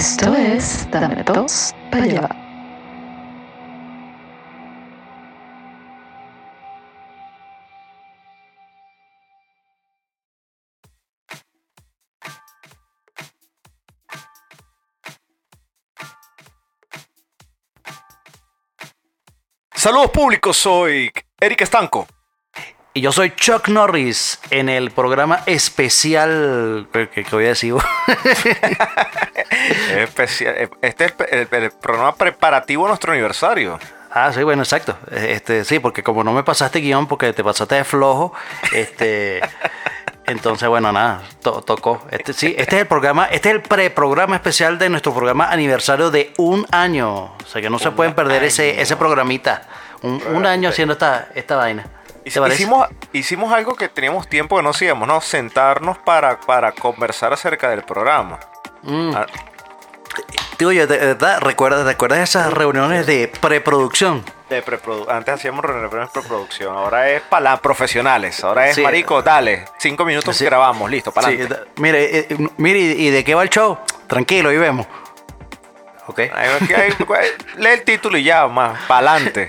Esto es Dame dos para llevar. Saludos públicos, soy Eric Estanco. Y yo soy Chuck Norris en el programa especial que, que voy a decir. Especial- Este es el, el- el programa preparativo a nuestro aniversario. ah, sí, bueno, exacto. Este, sí, porque como no me pasaste guion porque te pasaste de flojo, este, entonces bueno, nada, to- tocó. Este, sí, este es el programa, este es el preprograma especial de nuestro programa aniversario de un año. O sea que no se pueden perder ese, ese programita. Un, un año haciendo esta, esta vaina. Hicimos, hicimos algo que teníamos tiempo que no hacíamos, ¿no? Sentarnos para, para conversar acerca del programa. Mm. Ah, Digo yo, de verdad, ¿recuerdas, ¿recuerdas esas reuniones de preproducción? de preprodu- Antes hacíamos reuniones de preproducción, ahora es para profesionales. Ahora es, Sí. marico, dale, cinco minutos Sí. grabamos, listo, para Sí, mire, eh, eh, mire, ¿y y de qué va el show? Tranquilo, y vemos. Ok. Lee el título y ya, más, para adelante.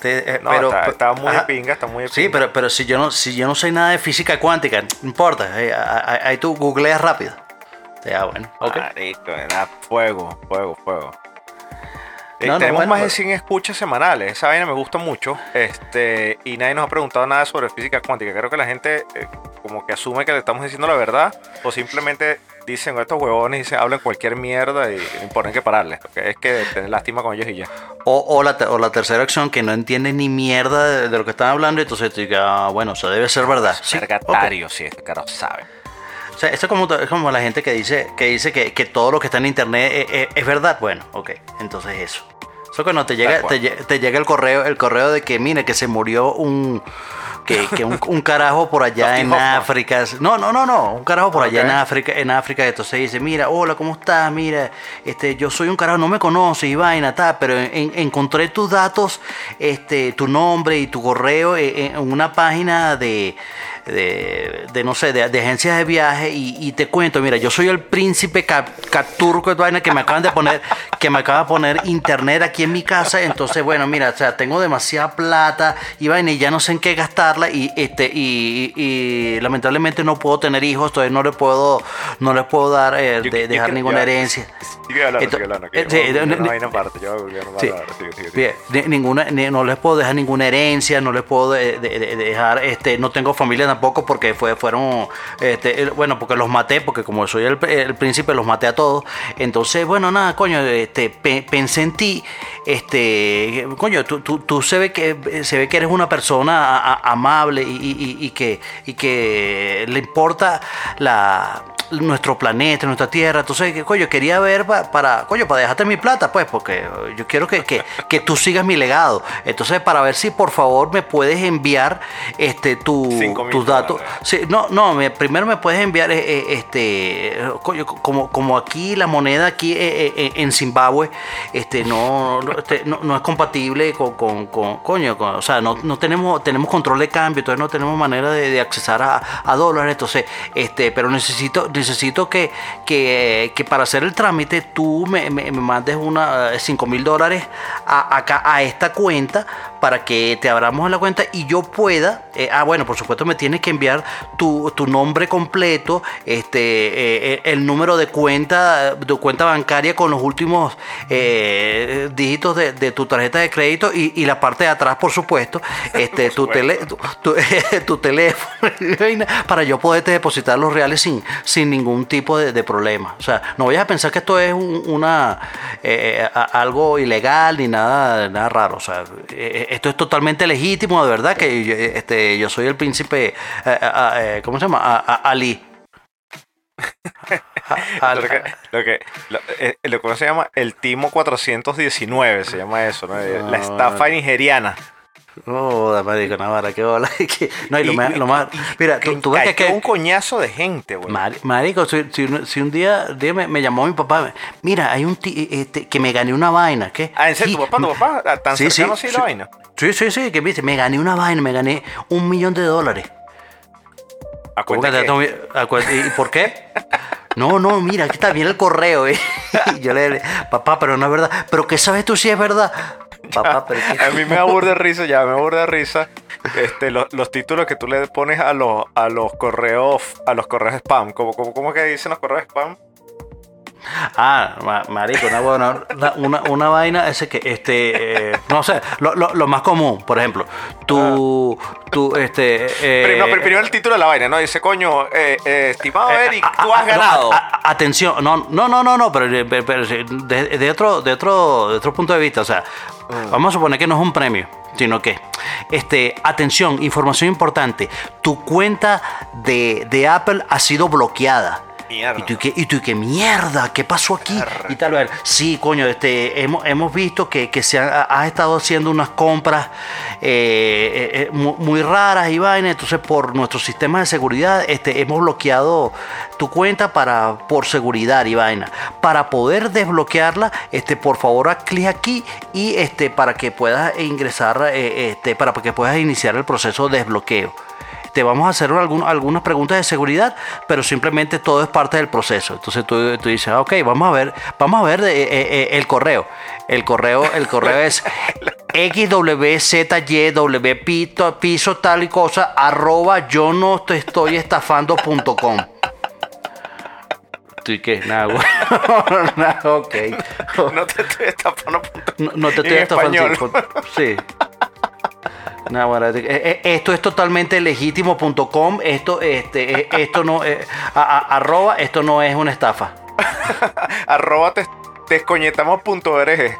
Te- eh, No, pero, está, está muy de ajá. pinga, está muy Sí, pinga. pero, pero si yo no si yo no sé nada de física cuántica, no importa. eh, ahí ahí tú googleas rápido. Ya, bueno. ok. Marico, era fuego, fuego, fuego. Eh, No, no, tenemos bueno, más de pero- 100 escuchas semanales. Esa vaina me gusta mucho. Este, y nadie nos ha preguntado nada sobre física cuántica. Creo que la gente eh, como que asume que le estamos diciendo la verdad. O simplemente dicen estos huevones y dicen, hablan cualquier mierda y no ponen que pararles. Es que tener lástima con ellos y ya. O, o la, te- o la tercera opción, que no entiende ni mierda de, de lo que están hablando, y entonces tú digas, ah, bueno, eso debe ser verdad. Sí. Vergatario, sí, este carajo sabe. O sea, esto es como, es como la gente que dice que, dice que, que todo lo que está en internet es, es- es verdad. Bueno, ok, entonces eso. Eso cuando te llega, te, lle- te llega el correo, el correo de que, mire, que se murió un. Que, que un, un carajo por allá en Hoffman. África. No, no, no, no. Un carajo por allá en África. En África. Entonces dice, mira, hola, ¿cómo estás? Mira, este, yo soy un carajo, no me conoces y vaina, tal, pero en- encontré tus datos, este, tu nombre y tu correo en, en una página de, de, de, no sé, de, de agencias de viaje y, y te cuento, mira, yo soy el príncipe cap, capturco de vaina que me acaban de poner, que me acaba de poner internet aquí en mi casa, entonces bueno, mira, o sea, tengo demasiada plata y vaina y ya no sé en qué gastarla y este y, y lamentablemente no puedo tener hijos, entonces no le puedo no les puedo dar eh, Yo- de- yo dejar ninguna herencia. Yo sí, voy a no, googlear no, una vaina aparte, yo voy a googlear una Sí. palabra, sigue, sigue, sigue. Bien, ni- ninguna, ni- no les puedo dejar ninguna herencia, no les puedo de- de- de- dejar, este, no tengo familia tampoco porque fue, fueron, este, bueno, porque los maté, porque como soy el, el príncipe los maté a todos. Entonces, bueno, nada, coño, este, pe- pensé en ti, este, coño, tú, tú, tú se ve que se ve que eres una persona a- a- amable y, y- que, y que le importa la nuestro planeta, nuestra tierra. Entonces, coño, quería ver pa- para, coño, para dejarte mi plata, pues, porque yo quiero que, que, que tú sigas mi legado. Entonces, para ver si por favor me puedes enviar este tu, mil datos. Sí, no, no, me- primero me puedes enviar eh, eh, este, como, como aquí la moneda aquí eh, eh, en Zimbabue, este, no, no, este, no, no es compatible con, con, con- coño, con- o sea, no, no tenemos, tenemos control de cambio, entonces no tenemos manera de, de accesar a, a dólares, entonces, este, pero necesito, necesito que, que, que para hacer el trámite tú me, me- me mandes una 5 mil dólares a, acá a esta cuenta para que te abramos la cuenta y yo pueda, eh, ah bueno, por supuesto me tienes que enviar tu, tu nombre completo, este, eh, el número de cuenta, de cuenta bancaria con los últimos eh, dígitos de, de tu tarjeta de crédito y, y la parte de atrás, por supuesto, este, tu, tele, tu, teléfono, para yo poderte depositar los reales sin, sin ningún tipo de, de problema. O sea, no vayas a pensar que esto es un- una eh, algo ilegal ni nada, nada raro. O sea, eh, esto es totalmente legítimo, de verdad, que yo, este, yo soy el príncipe, eh, eh, eh, ¿cómo se llama? A- a- Ali. A- Lo que, lo que, lo, eh, lo que se llama el Timo 419, se llama eso, ¿no? La estafa nigeriana. Oh, marico, Navarra, qué bola. no, y lo Y- más, lo más- mira, tú, tú ves que, un coñazo de gente, güey. Mari- Marico, si, si un- si un día, día me, me llamó mi papá, mira, hay un ti- este, que me gané una vaina, ¿qué? Ah, ¿en serio? ¿Tu papá, tu papá? Ah, ¿Tan sí, cercano sí, la vaina? Sí, sí, sí, que me dice, me gané una vaina, me gané un millón de dólares. ¿Cómo que Acuérdate tomo- acuérdate- ¿Y por qué? No, no, mira, aquí está bien el correo. ¿eh? Y yo le dije, papá, pero no es verdad. ¿Pero qué sabes tú si es verdad? Papá, pero es que- A mí me aburre risa, ya me aburre risa. Este, los, los títulos que tú le pones a los, a los correos, a los correos spam. ¿Cómo, cómo, cómo que dicen los correos spam? Ah, ma- marico, una, buena- una, una, una vaina, ese que, este, eh, no sé, lo, lo, lo más común, por ejemplo, tú, tú, este... eh, Pero, no, pero primero el título de la vaina, ¿no? Dice, coño, eh, eh, estimado Eric, a- tú has ah, ganado. a- atención, no, no, no, no, no, pero, pero- de, de otro, de otro, de otro punto de vista, o sea, vamos a suponer que no es un premio, sino que, este, atención, información importante, tu cuenta de, de Apple ha sido bloqueada. Mierda. Y tú, ¿qué, y tú, ¿qué mierda? ¿Qué pasó aquí? Y tal vez, sí, coño, este, hemos, hemos visto que, que se ha, has estado haciendo unas compras eh, eh, eh, mu- muy, raras y vainas, entonces por nuestros sistemas de seguridad este, hemos bloqueado tu cuenta para, por seguridad y vaina. Para poder desbloquearla, este, por favor, haz clic aquí y este, para que puedas ingresar, eh, este, para que puedas iniciar el proceso de desbloqueo te vamos a hacer algún- algunas preguntas de seguridad, pero simplemente todo es parte del proceso. Entonces tú, tú dices, ah, ok, vamos a ver, vamos a ver eh, eh, eh, el correo. El correo, el correo es xwzyw piso tal y cosa arroba yo no te estoy estafando.com. ¿Tú y qué? Nada, güey. Nada, ok. No te estoy estafando. No, no te estoy estafando. Sí. No, bueno, eh, eh, esto es totalmente legítimo.com. Esto, este, eh, esto no, eh, a- arroba, esto no es una estafa. Arroba te, descoñetamos.org.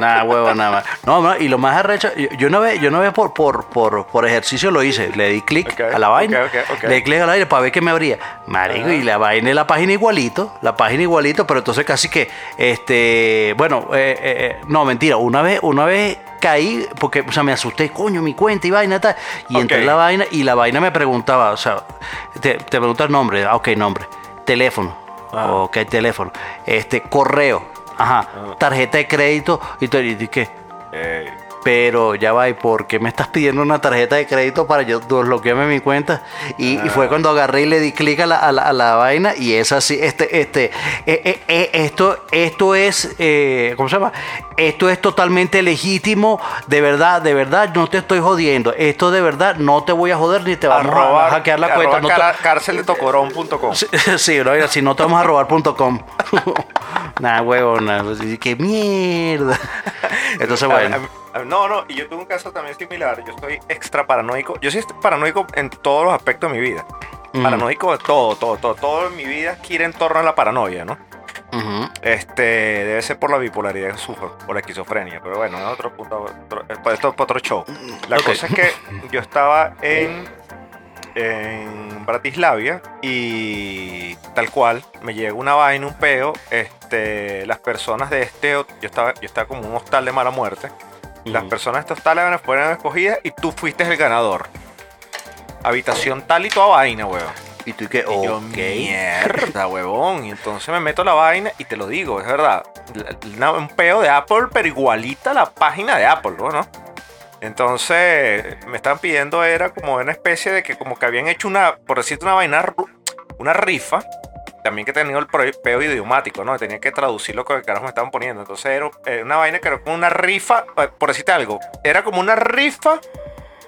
Nada, huevo, nada más. No, no, y lo más arrecho, yo, yo una vez, yo una vez por, por, por, por ejercicio lo hice. Le di clic a la vaina. ok, ok, ok. Le di clic a la vaina para ver qué me abría. Marico, y la vaina es la página igualito. La página igualito, pero entonces casi que, este, bueno, eh, eh, eh, no, mentira. Una vez, una vez caí porque, o sea, me asusté, coño, mi cuenta y vaina tal. Y entré en la vaina y la vaina me preguntaba, o sea, te, te pregunta el nombre, ah, ok, nombre, teléfono, Ah. ok, teléfono, este, correo, ajá, tarjeta de crédito y todo, y dije, Eh, pero ya va, ¿y por qué me estás pidiendo una tarjeta de crédito para yo desbloquearme mi cuenta? Y, y fue cuando agarré y le di clic a la, a la- a la vaina y es así, este, este, eh, eh, eh, esto, esto es, ¿cómo se llama? Esto es totalmente legítimo, de verdad, de verdad, no te estoy jodiendo, esto de verdad no te voy a joder ni te vamos a- arroba, a hackear la cuenta. no te- cara- cárceldetocorón.com. Sí, sí, bro, si no te vamos a robar.com. Nada, huevo, nada. Qué mierda. Entonces, bueno. A- a- no, no, y yo tuve un caso también similar. Yo soy extra paranoico. Yo soy paranoico en todos los aspectos de mi vida. Paranoico de todo, todo, todo. Todo en mi vida gira en torno a la paranoia, ¿no? Este, debe ser por la bipolaridad que sufro, por la esquizofrenia, pero bueno, es otro punto, otro- eh, pues esto es para otro show. La cosa es que yo estaba en, en Bratislavia y tal cual, me llega una vaina, un peo, este, las personas de este, yo estaba, yo estaba como en un hostal de mala muerte, las personas de hostal fueron escogidas y tú fuiste el ganador. Habitación tal y toda vaina, weón. Y tú que, Y yo, ok. mierda, huevón. Y entonces me meto la vaina y te lo digo, es verdad. Una- un peo de Apple, pero igualita a la página de Apple, ¿no? ¿no? Entonces me estaban pidiendo, era como una especie de que como que habían hecho una, por decirte una vaina, ru- una rifa. También que tenía el pro- peo idiomático, ¿no? Tenía que traducir lo que el carajo me estaban poniendo. Entonces era una vaina que era como una rifa, eh, por decirte algo, era como una rifa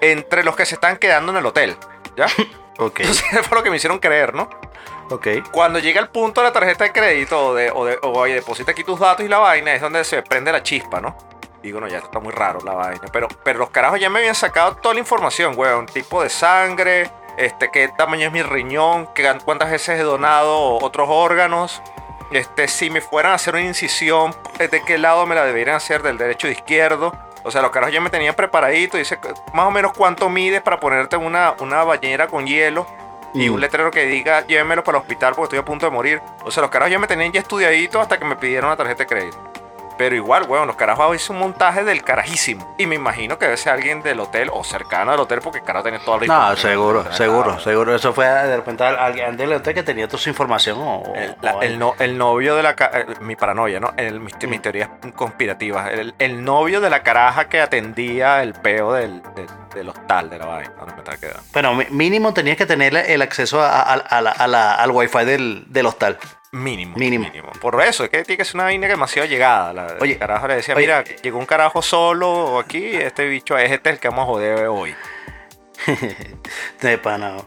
entre los que se están quedando en el hotel, ¿ya? Ok, Entonces fue lo que me hicieron creer, ¿no? ok. Cuando llega el punto de la tarjeta de crédito o de, o de o, oye, deposita aquí tus datos y la vaina, es donde se prende la chispa, ¿no? Digo, no, ya está muy raro la vaina. Pero, pero los carajos ya me habían sacado toda la información, weón. Tipo de sangre, este, qué tamaño es mi riñón, qué, cuántas veces he donado otros órganos. Este, si me fueran a hacer una incisión, eh, de qué lado me la deberían hacer, del derecho o de izquierdo. O sea, los carajos ya me tenían preparadito. Dice más o menos cuánto mides para ponerte una, una bañera con hielo y Mm. un letrero que diga llévemelo para el hospital porque estoy a punto de morir. O sea, los carajos ya me tenían ya estudiadito hasta que me pidieron una tarjeta de crédito. Pero igual, weón, los carajos hizo un montaje del carajísimo. Y me imagino que debe ser alguien del hotel o cercano al hotel porque el carajo tiene toda la No, información. seguro, O sea, seguro, seguro. Eso fue de repente alguien del hotel que tenía toda su información. O, El, la- no- el novio de la... eh, mi paranoia, ¿no? El, mis, mis teorías conspirativas. El, el novio de la caraja que atendía el peo del, del, del hostal, de la vaina. donde me quedando. Bueno, mínimo tenías que tener el acceso a, a- a la- a la- al wifi del, del hostal. Mínimo, Mínimo. mínimo. Por eso, es que tiene que ser una vaina demasiado llegada. La, Oye, el carajo le decía, oye, mira, eh, llegó un carajo solo aquí, este bicho es este el que vamos a joder hoy. De pana.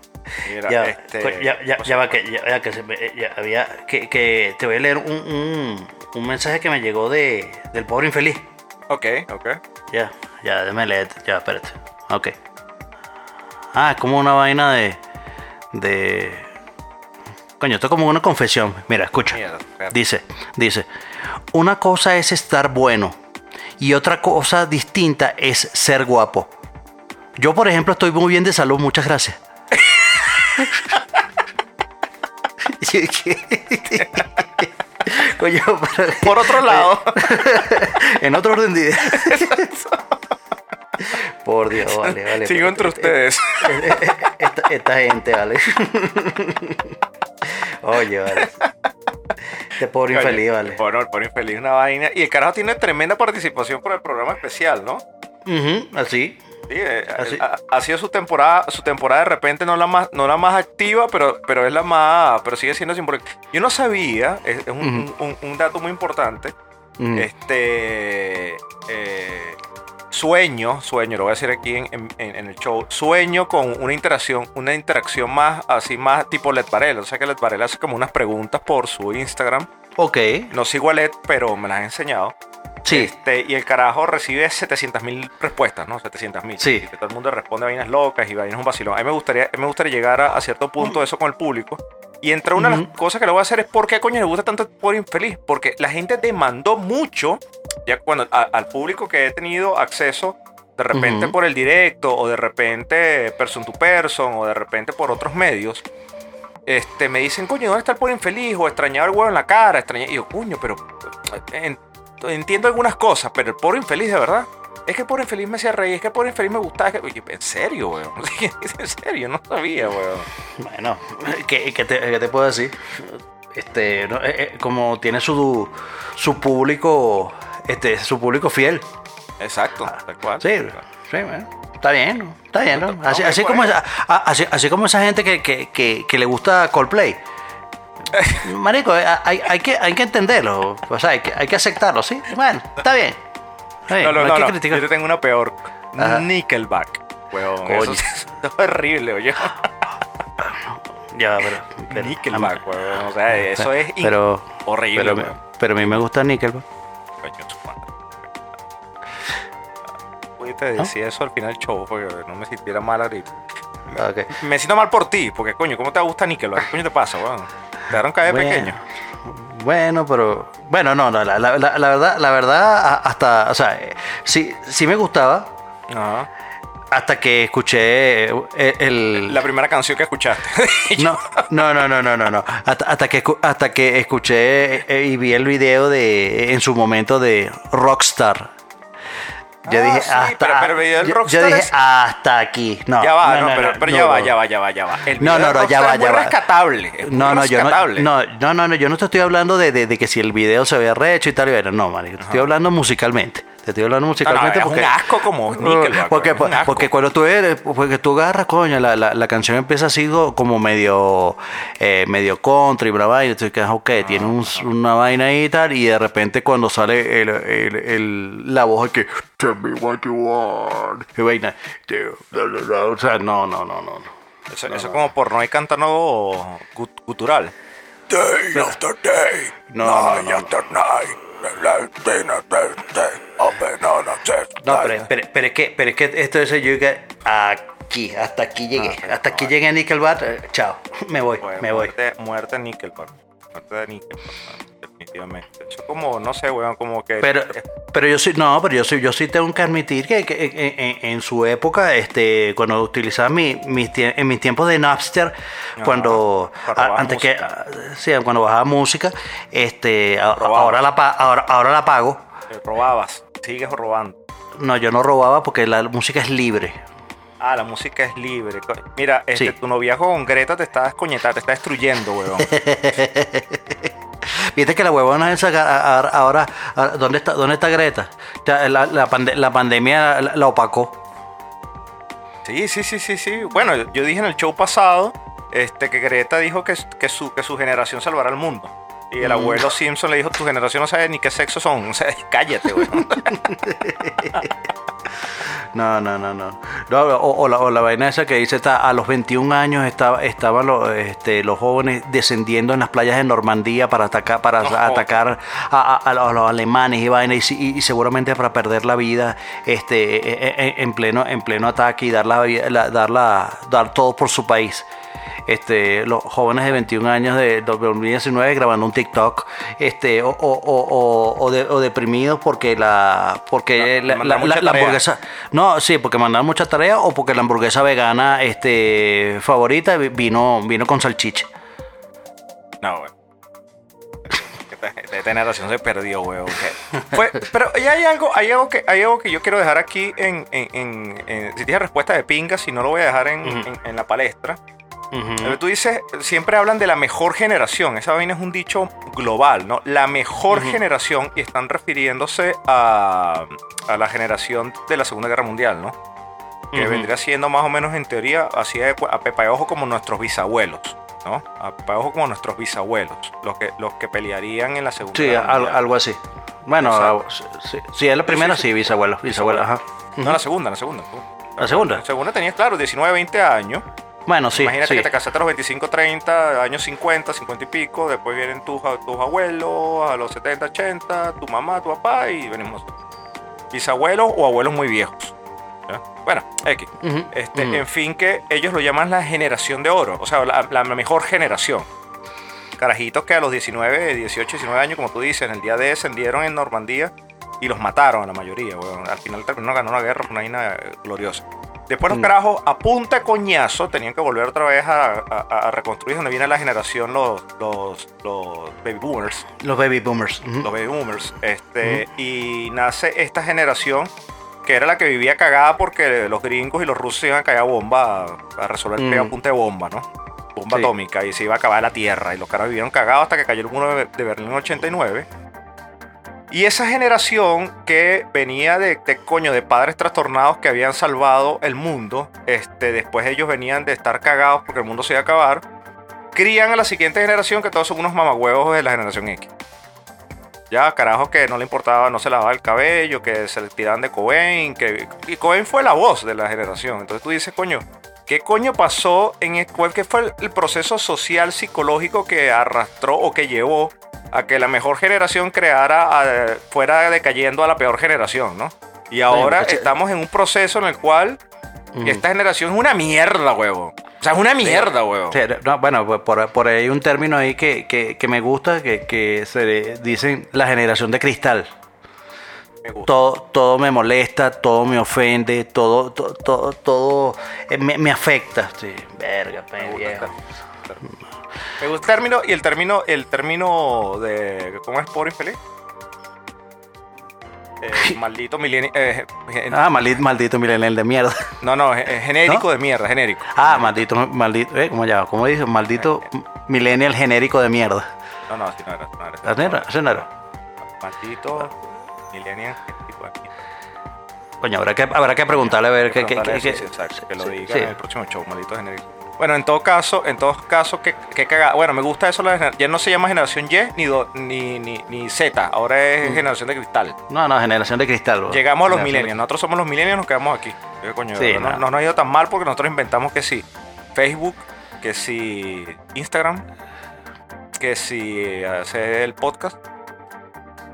Mira, Ya, este, ya, ya, va, que, ya, ya que se me- ya había, que, que te voy a leer un, un, un mensaje que me llegó de, del pobre infeliz. Ok, ok. Ya, ya, déjame leer, ya, espérate. Ok. Ah, es como una vaina de, de... Coño, esto es como una confesión. Mira, escucha. Dice, dice, una cosa es estar bueno y otra cosa distinta es ser guapo. Yo, por ejemplo, estoy muy bien de salud, muchas gracias. Coño, pero- Por otro lado, en otro orden de ideas. Por Dios, vale, vale. sigo entre ustedes. Esta, esta gente, vale. Oye, vale. Este pobre infeliz, vale. El pobre infeliz una vaina. Y el carajo tiene tremenda participación por el programa especial, ¿no? Ujú, así. Sí, eh, Así. ha, ha sido su temporada, su temporada de repente no la más, no la más activa, pero, pero es la más, pero sigue siendo simbólica. Yo no sabía, es, es un, un- un dato muy importante. Este eh, sueño, sueño, lo voy a decir aquí en, en- en- en el show, sueño con una interacción, una interacción más así, más tipo Led Varela. O sea que Led Varela hace como unas preguntas por su Instagram. Ok, No sigo a Led, pero me las ha enseñado. Sí. Este, y el carajo recibe 700 mil respuestas, ¿no? 700 mil. Sí. Y que todo el mundo responde vainas locas y vainas un vacilón. A mí me gustaría, me gustaría llegar a, a cierto punto de eso con el público. Y entre una de las cosas que le voy a hacer es por qué coño le gusta tanto por infeliz. Porque la gente demandó mucho, ya cuando a- al público que he tenido acceso, de repente por el directo, o de repente person to person, o de repente por otros medios. Este, me dicen, coño, ¿dónde está el pobre infeliz? O extrañaba el huevo en la cara, extrañaba... Y yo, coño, pero en- entiendo algunas cosas, pero el pobre infeliz, de verdad. Es que el pobre infeliz me hacía reír, es que el pobre infeliz me gustaba. es que- Oye, en serio, weón. en serio, no sabía, weón. Bueno, ¿qué, qué te, qué te puedo decir? Este, no, eh, eh, como tiene su, su público, este, su público fiel. Exacto, tal cual. Sí, sí, bueno, está bien, ¿no? está bien, ¿no? Así, así pues. como esa, a- así, así como esa gente que, que, que, que le gusta Coldplay. Marico, eh, hay, hay, que, hay que entenderlo, o sea, hay que, hay que aceptarlo, ¿sí? Bueno, está bien. Está bien, No, no, hay no, que no. Yo te tengo una peor. Ajá. Nickelback, weón. Eso, es horrible, oye. Ya, pero, pero- Nickelback, weón. O sea, eso es pero, horrible, pero, weón. pero a mí me gusta Nickelback. Coño, madre. Pudiste decir eso al final del show porque no me sintiera mal ahorita. Ah, Ok. Me siento mal por ti, porque coño, ¿cómo te gusta Nickelback? ¿Qué coño te pasa, weón? Te dejaron caer Bueno. pequeño. Bueno, pero. Bueno, no, no, la, la- la- la verdad, la verdad, hasta. O sea, eh, sí, sí me gustaba. Ajá. Hasta que escuché eh, el. La primera canción que escuchaste. No, no, no, no, no, no, no. Hasta, hasta que hasta que escuché eh, y vi el video de en su momento de Rockstar. Yo Ah, dije sí, hasta yo- dije hasta aquí. No, ya va, no, no, no, pero, no, pero no, ya va, no. ya va, ya va, ya va. El No, no, no, ya va, ya va. rescatable. es No, no, yo no, rescatable. no, no, no, no, yo no te estoy hablando de, que si el video se ve recho y tal, y bueno, no, marico, te estoy hablando musicalmente. Te estoy hablando musicalmente es un porque asco como Nickelback, porque, asco. porque cuando tú eres, porque tú agarras, coño, la, la, la canción empieza así como medio eh, medio country, una vaina, y tú quedas, ok, tiene un- una vaina ahí y tal, y de repente cuando sale el, el- el- la voz que Tell me what you want. Y vaina, o sea, no, no, no, no. no. Eso, eso es como porno y cantando gutural. Day after day, No, no, night no. after night, No, pero, pero, pero es que, pero es que esto es yo llegué aquí, hasta aquí llegué, Ah, hasta aquí llegué a Nickelback, eh, chao, me voy, me voy. muerte, muerte Nickelback. Muerte de Nickelback, definitivamente. Eso como, no sé, weón, como que... Pero, pero yo sí, no, pero yo sí, yo sí tengo que admitir que, que en, en- en su época, este, cuando utilizaba mi, mis en mis tiempos de Napster, cuando, cuando a- antes que, música. ah, sí, cuando bajaba música, este, a- ahora la, ahora, ahora la pago. Eh, Robabas, sigues robando. No, yo no robaba porque la música es libre. Ah, la música es libre. Mira, este, Sí. tu noviazgo con Greta te está descoñetando, te está destruyendo, weón. Viste que la huevona esa ahora, a- ¿dónde está, dónde está Greta? La, la pande- la pandemia la, la opacó. Sí, sí, sí, sí, sí. Bueno, yo dije en el show pasado este, que Greta dijo que, que, su, que su generación salvará al mundo. Y el abuelo Simpson le dijo, tu generación no sabe ni qué sexo son. O sea, cállate, weón. No, no, no, no. No, o, o la, o la vaina esa que dice, está, a los 21 años estaba, estaban los, este, los jóvenes descendiendo en las playas de Normandía para atacar, para No. atacar a, a- a los, alemanes y vaina, y, si- y- y seguramente para perder la vida este, e- e- en, pleno, en pleno ataque y dar, la, la- dar, la- dar todo por su país. Este, los jóvenes de 21 años de 2019 grabando un TikTok este, o, o- o- o- o de- o deprimidos porque la porque la, la- la- hamburguesa no, sí, porque mandaron mucha tarea o porque la hamburguesa vegana este, favorita vi- vino, vino con salchicha. No, weón. Esta, generación se perdió, weón. Que- Fue- pero ya hay algo, hay algo que, hay algo que yo quiero dejar aquí en, en- en- en- si tienes respuesta de pinga, si no lo voy a dejar en, en- en la palestra. Pero Tú dices, siempre hablan de la mejor generación. Esa vaina es un dicho global, ¿no? La mejor generación y están refiriéndose a, a la generación de la Segunda Guerra Mundial, ¿no? Que vendría siendo más o menos en teoría así de, a pepa de ojo como nuestros bisabuelos, ¿no? A pepa de ojo como nuestros bisabuelos, los que, los que pelearían en la Segunda Sí, Guerra al- Mundial. algo así. Bueno, Exacto. sí, sí, es la primera, sí, sí, sí. bisabuelo, ajá. No, la segunda, la segunda. ¿La segunda? La segunda tenías, claro, 19, 20 años. Bueno, sí, Imagínate sí. que te casaste a los 25, 30, años 50, 50 y pico, después vienen tus, tus abuelos, a los 70, 80, tu mamá, tu papá, y venimos bisabuelos o abuelos muy viejos. ¿ya? Bueno, X. Este. En fin, que ellos lo llaman la generación de oro, o sea, la, la mejor generación. Carajitos que a los 19, 18, 19 años, como tú dices, en el día de descendieron en Normandía y los mataron a la mayoría. weón. Al final terminó ganando una guerra, una vaina eh, gloriosa. Después los Mm. carajos a punta de coñazo tenían que volver otra vez a, a- a reconstruir donde viene la generación los, los, los baby boomers Los baby boomers. los baby boomers. Este, Y nace esta generación que era la que vivía cagada porque los gringos y los rusos iban a caer a bomba a, resolver el Mm. a punta de bomba, ¿no? Bomba Sí. atómica y se iba a acabar la tierra. Y los caras vivieron cagados hasta que cayó el muro de, de Berlín en 89. Y esa generación que venía de, de coño de padres trastornados que habían salvado el mundo, este, después ellos venían de estar cagados porque el mundo se iba a acabar, crían a la siguiente generación que todos son unos mamagüevos de la generación X. Ya, carajos que no le importaba, no se lavaba el cabello, que se le tiraban de Cobain, que... Y Cobain fue la voz de la generación. Entonces tú dices, coño, ¿qué coño pasó en el, cuál que fue el proceso social, psicológico que arrastró o que llevó a que la mejor generación creara, a- fuera decayendo a la peor generación, ¿no? Y ahora estamos en un proceso en el cual esta generación es una mierda, huevo. O sea, es una mierda, huevo. Sí, no, bueno, pues por, por ahí hay un término ahí que, que- que me gusta, que, que se dicen la generación de cristal. Todo, todo me molesta, todo me ofende, todo, todo, todo, todo, eh, me, me afecta. Sí, verga, Me gusta. Me gusta el término y el término, el término de. ¿Cómo es pobre infeliz? Eh, maldito milenio. eh, Ah, maldito, maldito millennial de mierda. no, no, eh, genérico ¿No? de mierda, genérico. Ah, maldito, maldito, eh, ¿cómo llama? ¿Cómo dice? Maldito millennial genérico de mierda. No, no, así no era. No era, ¿Ah, no era? ¿Ese no era? Maldito millennial genérico de mierda. Coño, habrá que, habrá que preguntarle a ver qué, eso, sí, exacto, que lo sí, diga sí. en el próximo show, maldito genérico. Bueno, en todo caso, en todo caso, que, que cagada. Bueno, me gusta eso, la ya no se llama generación Y ni, do- ni, ni, ni Z, ahora es generación de cristal. No, no, generación de cristal. bro. Llegamos a los de- millennials. Nosotros somos los millennials, nos quedamos aquí. Eh, coño, Sí, no, no. no nos ha ido tan mal porque nosotros inventamos que sí. Facebook, que sí. Instagram, que sí. Hacer el podcast.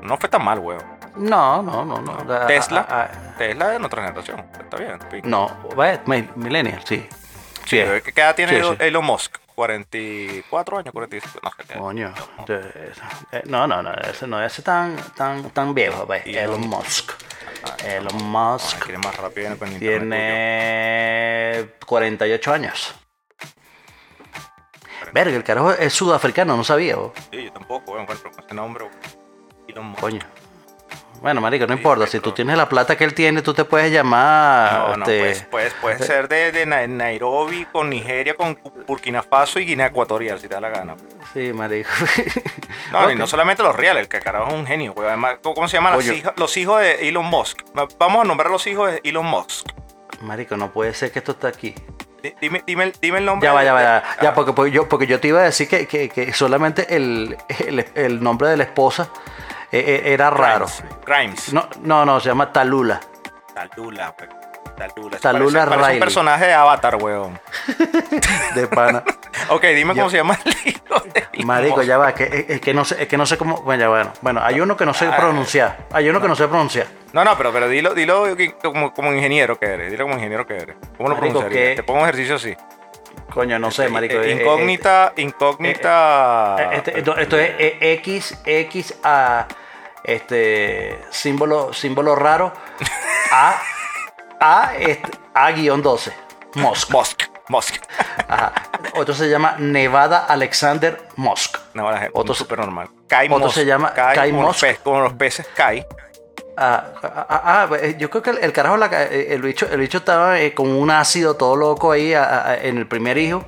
No fue tan mal, weón. No, no, no, no. Ah, Tesla. ah, ah, Tesla de nuestra generación. Está bien. sí. no, millennial, sí. Sí, ¿Qué edad tiene Sí, Elon- sí. Elon Musk? 44 años, 45. No. Coño. No, no, no, ese no ese tan, tan, tan viejo, pues. Elon Musk. Elon Ay, Musk quiere más rápido tiene 48 años. Verga, el carajo es sudafricano, no sabía, vos. Sí, yo tampoco. Encuentro con ese nombre. Elon Musk. Coño. Bueno, marico, no importa. Si tú tienes la plata que él tiene, tú te puedes llamar. No, no, este, pues, pues, puede ser de, de Na- Nairobi, con Nigeria, con Burkina Faso y Guinea Ecuatorial, si te da la gana. Sí, marico. No, y no solamente los reales, el que carajo es un genio, güey. Además, ¿cómo se llaman los hijos, los hijos de Elon Musk? Vamos a nombrar los hijos de Elon Musk. Marico, no puede ser que esto está aquí. Di- Dime, dime, el- dime el nombre. Ya va, ya va, ya, ya, porque, porque yo, porque yo te iba a decir que, que- que solamente el, el, el nombre de la esposa eh, eh, era raro. Grimes. No, no, no, se llama Talula. Talula. Talula. Talula parece, parece un personaje de Avatar, weón. De pana. Ok, dime Yo- cómo se llama el hijo de Marico, ya va, que, es, que no sé, es que no sé cómo. Bueno, ya bueno. Bueno, hay uno que no sé Ah, pronunciar. Hay uno que no sé pronunciar. No, no, pero, pero dilo, dilo como, como ingeniero que eres. Dilo como ingeniero que eres. ¿Cómo lo Marico, pronunciarías? que- Te pongo un ejercicio así. Coño, no sé, marico. Eh, eh, eh, incógnita, incógnita. eh, este- esto, es eh, X, X a este símbolo, símbolo raro. A, A, este, A guion 12. Musk. Musk. Musk. Ajá. Otro se llama Nevada Alexander Musk. No, Otro- súper normal. Kai otro se llama Kai, Kai como, los como peces Kai. Ah, ah, ah, ah, eh, yo creo que el, el carajo, la eh, el bicho, el bicho estaba eh, con un ácido todo loco ahí a- a- en el primer hijo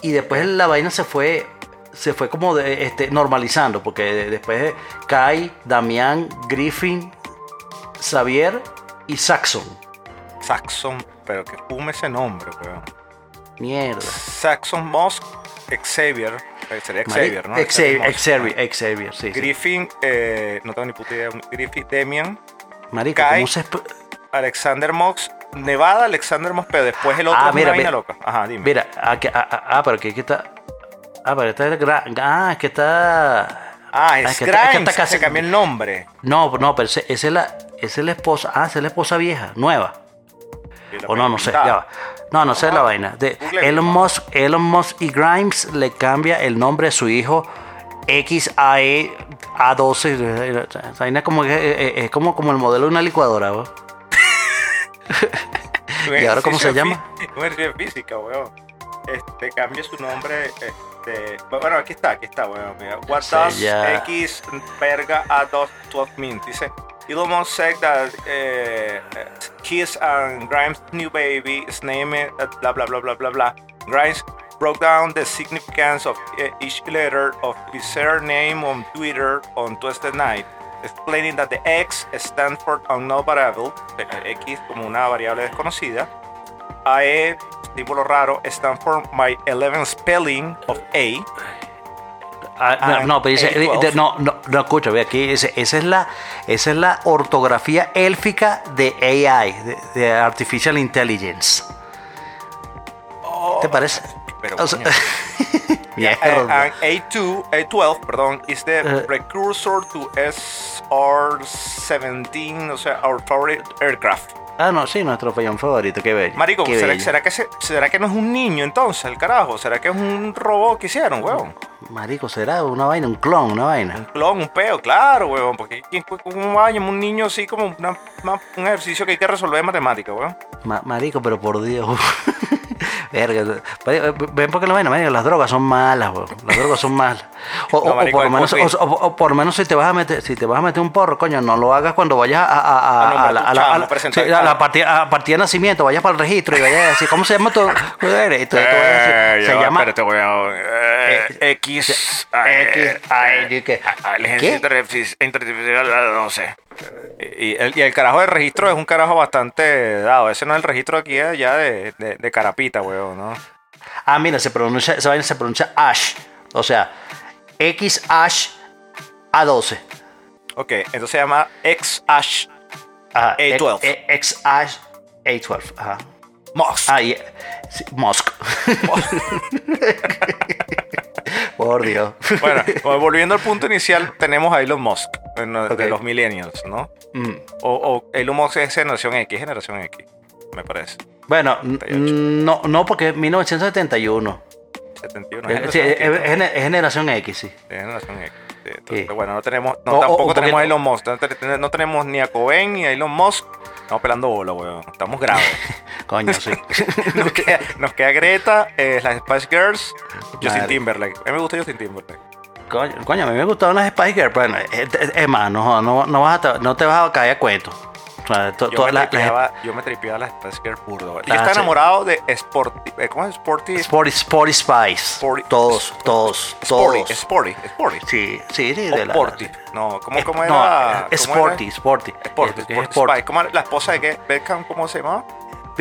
y después la vaina se fue, se fue como de, este, normalizando porque de- después Kai, Damián, Griffin, Xavier y Saxon. Saxon. Pero que fume ese nombre, weón. Mierda. Saxon Musk. Xavier. eh, Sería Xavier, ¿no? Xavier. Xavier, Xavier, sí, sí. Griffin, eh, no tengo ni puta idea. Griffin, Demian, Marico, Kai. ¿cómo se esp- Alexander Mox, Nevada, Alexander Mox, pero después el otro Ah, es mira, una mira. loca. Ajá, dime. Mira, ah, ah, ah, pero aquí está. Ah, pero está. gra- Ah, es que está. ah, ah, es es que está- es que está casi- se cambió el nombre. No, no, pero esa es la, esa es la esposa. Ah, esa es la esposa vieja, nueva. O no, no sé, ya va. No, no sé Ah, la vaina. De. Elon Musk, Elon Musk y Grimes le cambia el nombre de su hijo XAE A12. Esa vaina como eh, eh, es como, como el modelo de una licuadora, ¿no? ¿Y ahora cómo se llama? física, weón. Este, cambia su nombre. Este, bueno, aquí está, aquí está, weón. Mira, what does ya- X verga A12 mean? Dice, Elon Musk said that uh, his and Grimes' new baby is named uh, blah blah blah blah blah blah. Grimes broke down the significance of uh, each letter of his surname on Twitter on Tuesday night, explaining that the X stands for unknown variable, eh, X como una variable desconocida. AE, símbolo raro, stand for my 11 spelling of A. Ah, no, Ah, no, pero dice, A12. de- no, no, no, escucha, ve aquí, dice, esa es la, esa es la ortografía élfica de AI, de, de Artificial Intelligence. ¿Te parece? Pero, O sea, coño. mierda. Uh, and A2, A12, perdón, is the Uh. precursor to SR-17, o sea, our favorite aircraft. Ah, no, sí, nuestro pellón favorito, qué bello. Marico, qué ¿será, bello. será que se- ¿será que no es un niño entonces, el carajo? ¿Será que es un robot que hicieron, weón? Marico, será una vaina, un clon, una vaina. Un clon, un peo, claro, weón. Porque ¿quién- ¿cómo va a llamar un niño así como una- una- un ejercicio que hay que resolver en matemática, weón? Ma- marico, pero por Dios. Verga, ven porque vaina, marico, las drogas son malas. Las drogas son malas. O, o- No, o marico, por lo menos, COVID. o, o- o por lo menos si te vas a meter, si te vas a meter un porro, coño, no lo hagas cuando vayas a, a, a- Ah, a la, la- la- sí, partida, a partida de nacimiento, vayas para el registro y vayas a decir, ¿cómo se llama tu? Eh, se llama weón. Eh, X. X, no sé. Y el, y el carajo de registro es un carajo bastante dado. Ese no es el registro aquí eh, ya de, de, de carapita, weón, ¿no? Ah, mira, se pronuncia, esa vaina se pronuncia Ash. O sea, X Ash A12. Ok, entonces se llama XH Ajá, A12. e- e- X Ash A12. Ajá. Mox. Ah, y, sí, Musk. Por Dios. Bueno, bueno, volviendo al punto inicial, tenemos a Elon Musk, de los millennials, ¿no? Mm. O, o Elon Musk es generación X, generación X, me parece. Bueno, n- 78. no, no, porque es 1971. 71. Eh, generación sí, es, es es generación X, sí. es generación X. Sí, entonces, Sí. bueno, no tenemos, no, O- o- tampoco o tenemos a Elon Musk, no, no tenemos ni a Cohen ni a Elon Musk. Estamos pelando bola, weón. Estamos graves. Coño, sí. nos, queda, nos queda Greta, eh, las Spice Girls, Justin Madre. Timberlake. A mí me gusta Justin Timberlake. Coño, coño, a mí me gustaban las Spice Girls, bueno, es, más, no, no, no, vas a, no te vas a caer a cuento. O sea, to- Yo, me las- tripeaba, yo me tripeaba las Spice Girls burdo. Yo Ah, estaba enamorado de Sporty. eh, ¿Cómo es? Sporty. Sporty, Sporty Spice. Sporty- todos, todos, Sporty. todos. Sporty. Sporty. Sí, sí, sí. De la- Sporty. No, ¿cómo, Es- cómo no, era? es ¿Cómo era? Sporty, Sporty. Sporty. Sporty Sporty. Spice. ¿Cómo era? ¿La esposa de qué? Beckham, ¿cómo se llamaba?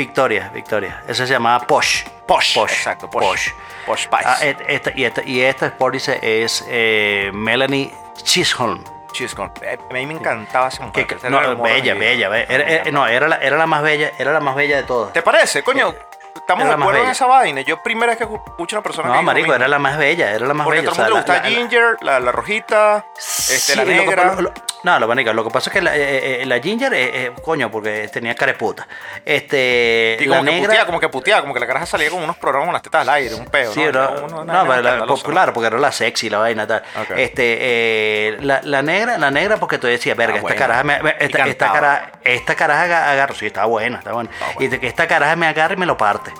Victoria, Victoria. Esa se llamaba Posh. Posh. Posh. Exacto, Posh. Posh. Posh. Ah, et- esta, y, esta, y esta Sporty se- es eh, Melanie Chisholm. Chiscon. Eh, A mí me encantaba esa mujer. Que- no, bella, bella, be- era- era- no, era la, era la más bella, era la más bella de todas. ¿Te parece? Coño, estamos de acuerdo en bella. esa vaina. Yo primera vez que escucho a una persona que No, marico, era la más bella, era la más Porque bella. todo el mundo le gusta la- Ginger, la, la rojita, este, la negra. lo- lo- no, lo marico, lo que pasa es que la, eh, eh, la Ginger, eh, eh, coño, porque tenía careputa. Este, y la como que negra. puteaba, como que puteaba, como que la caraja salía con unos programas con las tetas al aire, un peo. Sí, ¿no? no, no, pero la- porque era la sexy, la vaina tal. Este, eh, la, la negra, la negra porque tú decías, verga, Ah, esta buena. caraja me, esta, esta caraja, esta caraja aga- agarra, sí, está buena, está buena. Está Y de esta caraja me agarra y me lo parte.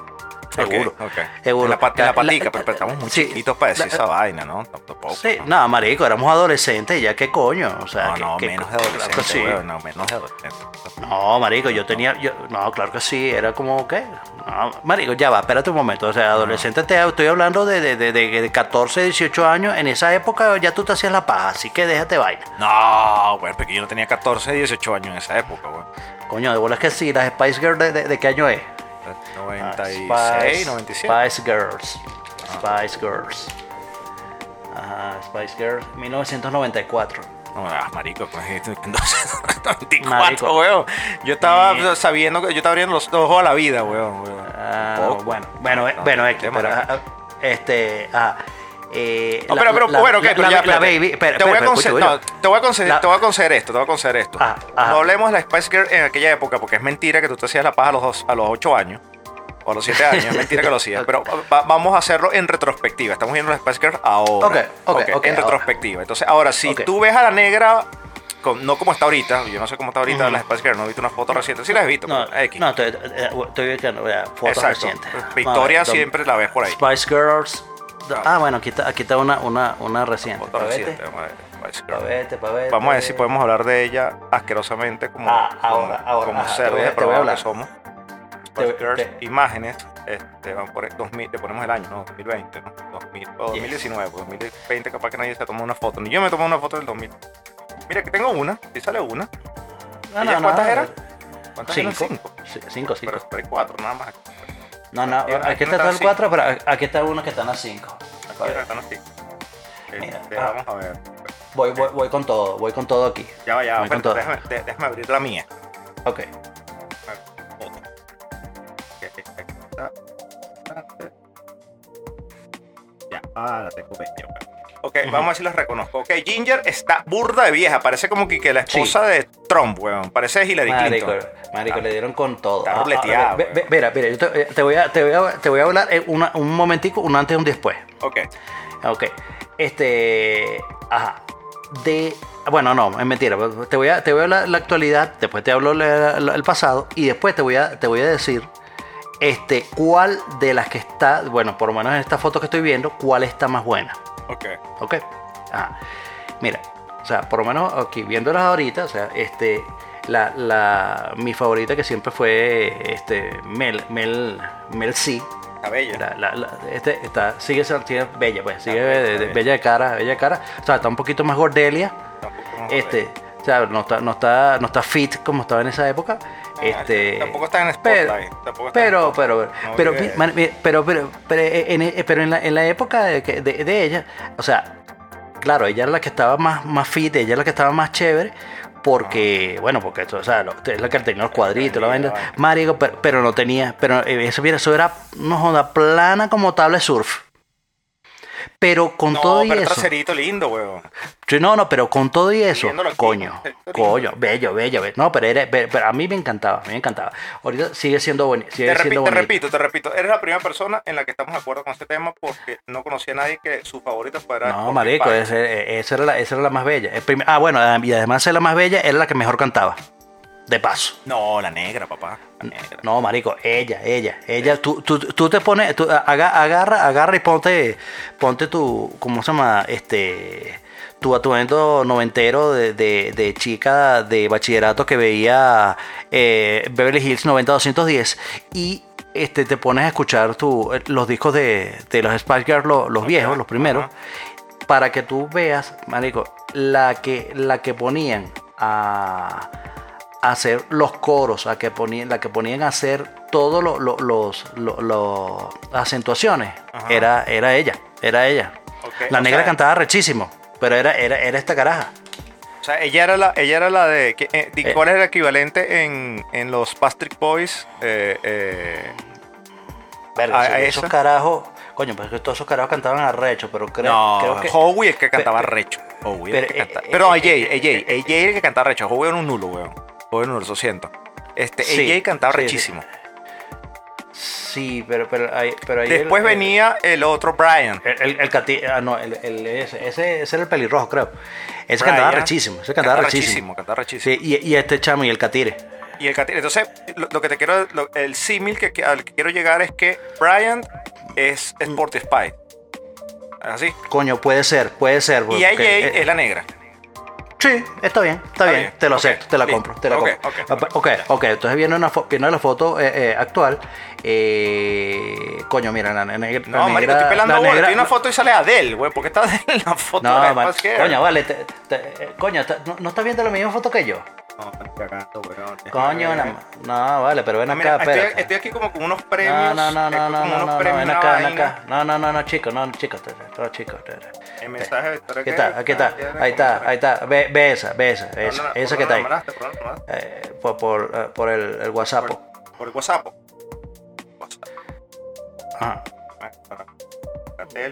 Seguro. Ok, ok. Seguro. En la, en la patica, la- pero, pero estamos muy sí, chiquitos para decir la- esa vaina, ¿no? Tampoco. Sí, ¿no? no, marico, éramos adolescentes, ya qué coño, o sea, No, que- no, que- menos de adolescente, que sí. weón, no, menos de adolescente. No, marico, yo tenía, yo, no, claro que sí, era como, ¿qué? No, marico, ya va, espérate un momento, o sea, adolescente te estoy hablando de, de, de, de- de 14, 18 años, en esa época ya tú te hacías la paja, así que déjate vaina. No, güey, porque yo no tenía 14, 18 años en esa época, güey. Coño, de bolas que sí, las Spice Girls, ¿de, de, de qué año es? 96, Ah, Spice, 97. Spice Girls, Spice Girls. Ajá, Spice Girls, 1994. No, ah, marico, pues, este, 24, Marico. weón. Yo estaba sabiendo que yo estaba abriendo los ojos a la vida, weón. weón. Ah, no, bueno, bueno, No, bueno, no, pero, ah, ah, este, ah, eh, No, la- pero, pero la- bueno, ok, la- pero la- ya, la espérate. baby, espera, te, voy a conceder, no, te voy a conceder, te voy a conceder esto, te voy a conceder esto. Ah, ajá. no hablemos de la Spice Girl en aquella época, porque es mentira que tú te hacías la paja a los, dos- a los 8 años. O a los 7 años, es mentira que lo hacías. Pero va- vamos a hacerlo en retrospectiva. Estamos viendo la Spice Girl ahora. Ok, ok, ok, En ahora. retrospectiva. Entonces, ahora, si Ok. tú ves a la negra, con- no como está ahorita, yo no sé cómo está ahorita Ujú. la Spice Girl, no he visto una foto reciente. Sí la he visto, No, X. no, estoy, eh, estoy vea, fotos Exacto. recientes. Victoria siempre la ves por ahí. Spice Girls. Ah, bueno, aquí está, aquí está una, una, una reciente. Foto Pa' reciente, vete, vamos a ver, Spice pa' Girl. vete, pa' vete. Vamos a ver si podemos hablar de ella asquerosamente como, Ah, ahora, como, ahora, como ajá, de programa que somos. Te- te- imágenes, este, van por 2000, le ponemos el año, ¿no? 2020, ¿no? 2000, o 2019, pues 2020 capaz que nadie se tomó una foto, ni yo me tomé una foto del 2000. Mira que tengo una, si sale una. No, ¿Ella no, cuántas no, eran? ¿Cuántas eran? Cinco. Cinco. Sí, Cinco, cinco. Pero, pero hay cuatro, nada más. No, no, Aquí- aquí aquí está están el 4, pero aquí está uno que están a 5. Este, ah. vamos a ver. Voy, voy, voy con todo, voy con todo aquí. Ya va, ya va. Déjame, abrir la mía. Ok. Ya, ah, la tengo bestia. Ok. Vamos a ver si las reconozco. Ok, Ginger está burda de vieja. Parece como que, que la esposa de Trump, weón. Parece Hillary Marico, Clinton. marico, le dieron con todo. está Ah, ah, Mira, mira, yo te, eh, te voy a, te, voy a, te voy a hablar eh, una- un momentico, un antes y un después. Ok. Ok. Este. Ajá. De. Bueno, no, es mentira. Te voy a, te voy a hablar la actualidad, después te hablo la- la- el pasado y después te voy a, te voy a decir este, cuál de las que está, bueno, por lo menos en esta foto que estoy viendo, cuál está más buena. Ok. ¿Ok? Ajá. Mira, o sea, por lo menos aquí viéndolas ahorita, o sea, este, la, la, mi favorita que siempre fue este, Mel, Mel, Mel C. Está bella. La- la- la- este está, sigue siendo bella, pues, sigue bella, de- bella. de cara, bella de cara. O sea, está un poquito más gordelia. Este, o sea, no está, no está, no está fit como estaba en esa época. Este, Tampoco está en Spotlight. pero, pero, pero, pero, pero, pero, en, en- pero en la, en la época de, de- de ella, o sea, claro, ella era la que estaba más, más fit, ella era la que estaba más chévere, porque, bueno, porque esto, o sea, lo- es la que tenía los cuadritos, la vaina, vaina. marico, pero, pero no tenía, pero eh, eso, mira, eso era, no joda, plana como tabla de surf. Pero con No, todo y pero eso. traserito lindo, weón. Sí, no, no, pero con todo y eso, Viéndolo coño, coño, bello, bello, bello. No, pero, era, pero, a mí me encantaba, me encantaba. Ahorita sigue siendo bonito, sigue Te, siendo te bonito. repito, te repito, eres la primera persona en la que estamos de acuerdo con este tema porque no conocía a nadie que su favorita fuera. No, marico, ese- esa era, la, esa era la más bella. El ah, bueno, y además de la más bella, era la que mejor cantaba. De paso. No, la negra, papá. La negra. No, marico, ella, ella, ella, tú, tú, tú te pones, tú aga- agarra, agarra y ponte, ponte tu, ¿cómo se llama? Este, tu atuendo noventero de, de, de chica de bachillerato que veía eh, Beverly Hills 90210 y este, te pones a escuchar tu, los discos de, de los Spice Girls, los, los viejos, los primeros, para que tú veas, marico, la que, la que ponían a, a hacer los coros, a que ponían, la que ponían a hacer todos lo- lo- los, lo- lo- las acentuaciones, Ajá. era, era ella, era ella. La negra sea- cantaba rechísimo, pero era, era, era esta caraja. O sea, ella era la, ella era la de. eh, Eh. ¿Cuál es el equivalente en, en los Patrick Boys? Eh, eh, Verga, A- esos esa. carajos, coño, pues que todos esos carajos cantaban arrecho, pero creo, no, creo que... Howie es que cantaba recho. Howie pero, es que eh, canta- eh, pero eh, AJ, eh, AJ, eh, AJ es el que cantaba recho. Howie era un nulo, weón. Howie era un nulo, lo siento. Este, Sí, AJ cantaba sí, sí. rechísimo. Sí, pero, pero, ahí, pero ahí Después el- venía el otro Brian. El, el, el ah, no, ese, ese, era el pelirrojo, creo. Ese Brian. cantaba rechísimo, ese cantaba rechísimo. Cantaba rechísimo. Sí, y, y este chamo y el catire. Y el catire. Entonces, lo, lo que te quiero, lo- el símil que, que- al que quiero llegar es que Brian es. Sporty Spy. Así. Coño, puede ser, puede ser. Y AJ eh, es la negra. Sí, está bien, está, Está bien, bien, te lo ok, acepto, te la listo, compro, te la ok, compro. ok, ok, ok, entonces viene, una viene la foto eh, eh, actual. Eh, coño, mira, la, negra. No, la marico, estoy pelando la bola. Tiene una foto y sale Adele, güey. ¿Por qué está Adele en la foto? No, de man, coño, vale, te- te- eh, coño, no, no estás viendo la misma foto que yo. No, cagando, weón. Coño, ver. no, vale, pero ven Ah, acá, mira, estoy, estoy aquí como con unos premios. No, no, no, no, no, no, no, ven acá, ven acá. No, no, no, no, chico, no, chico, todo chico. El mensaje de Aquí está, aquí está, que- ahí está, ahí está. Ve, ve esa, ve esa, No, esa, no, no, esa ¿por que está ahí. ¿Por? Eh, por, por, eh, por el, el WhatsApp. Por, por el WhatsApp. WhatsApp. Ajá. Ah, cartel.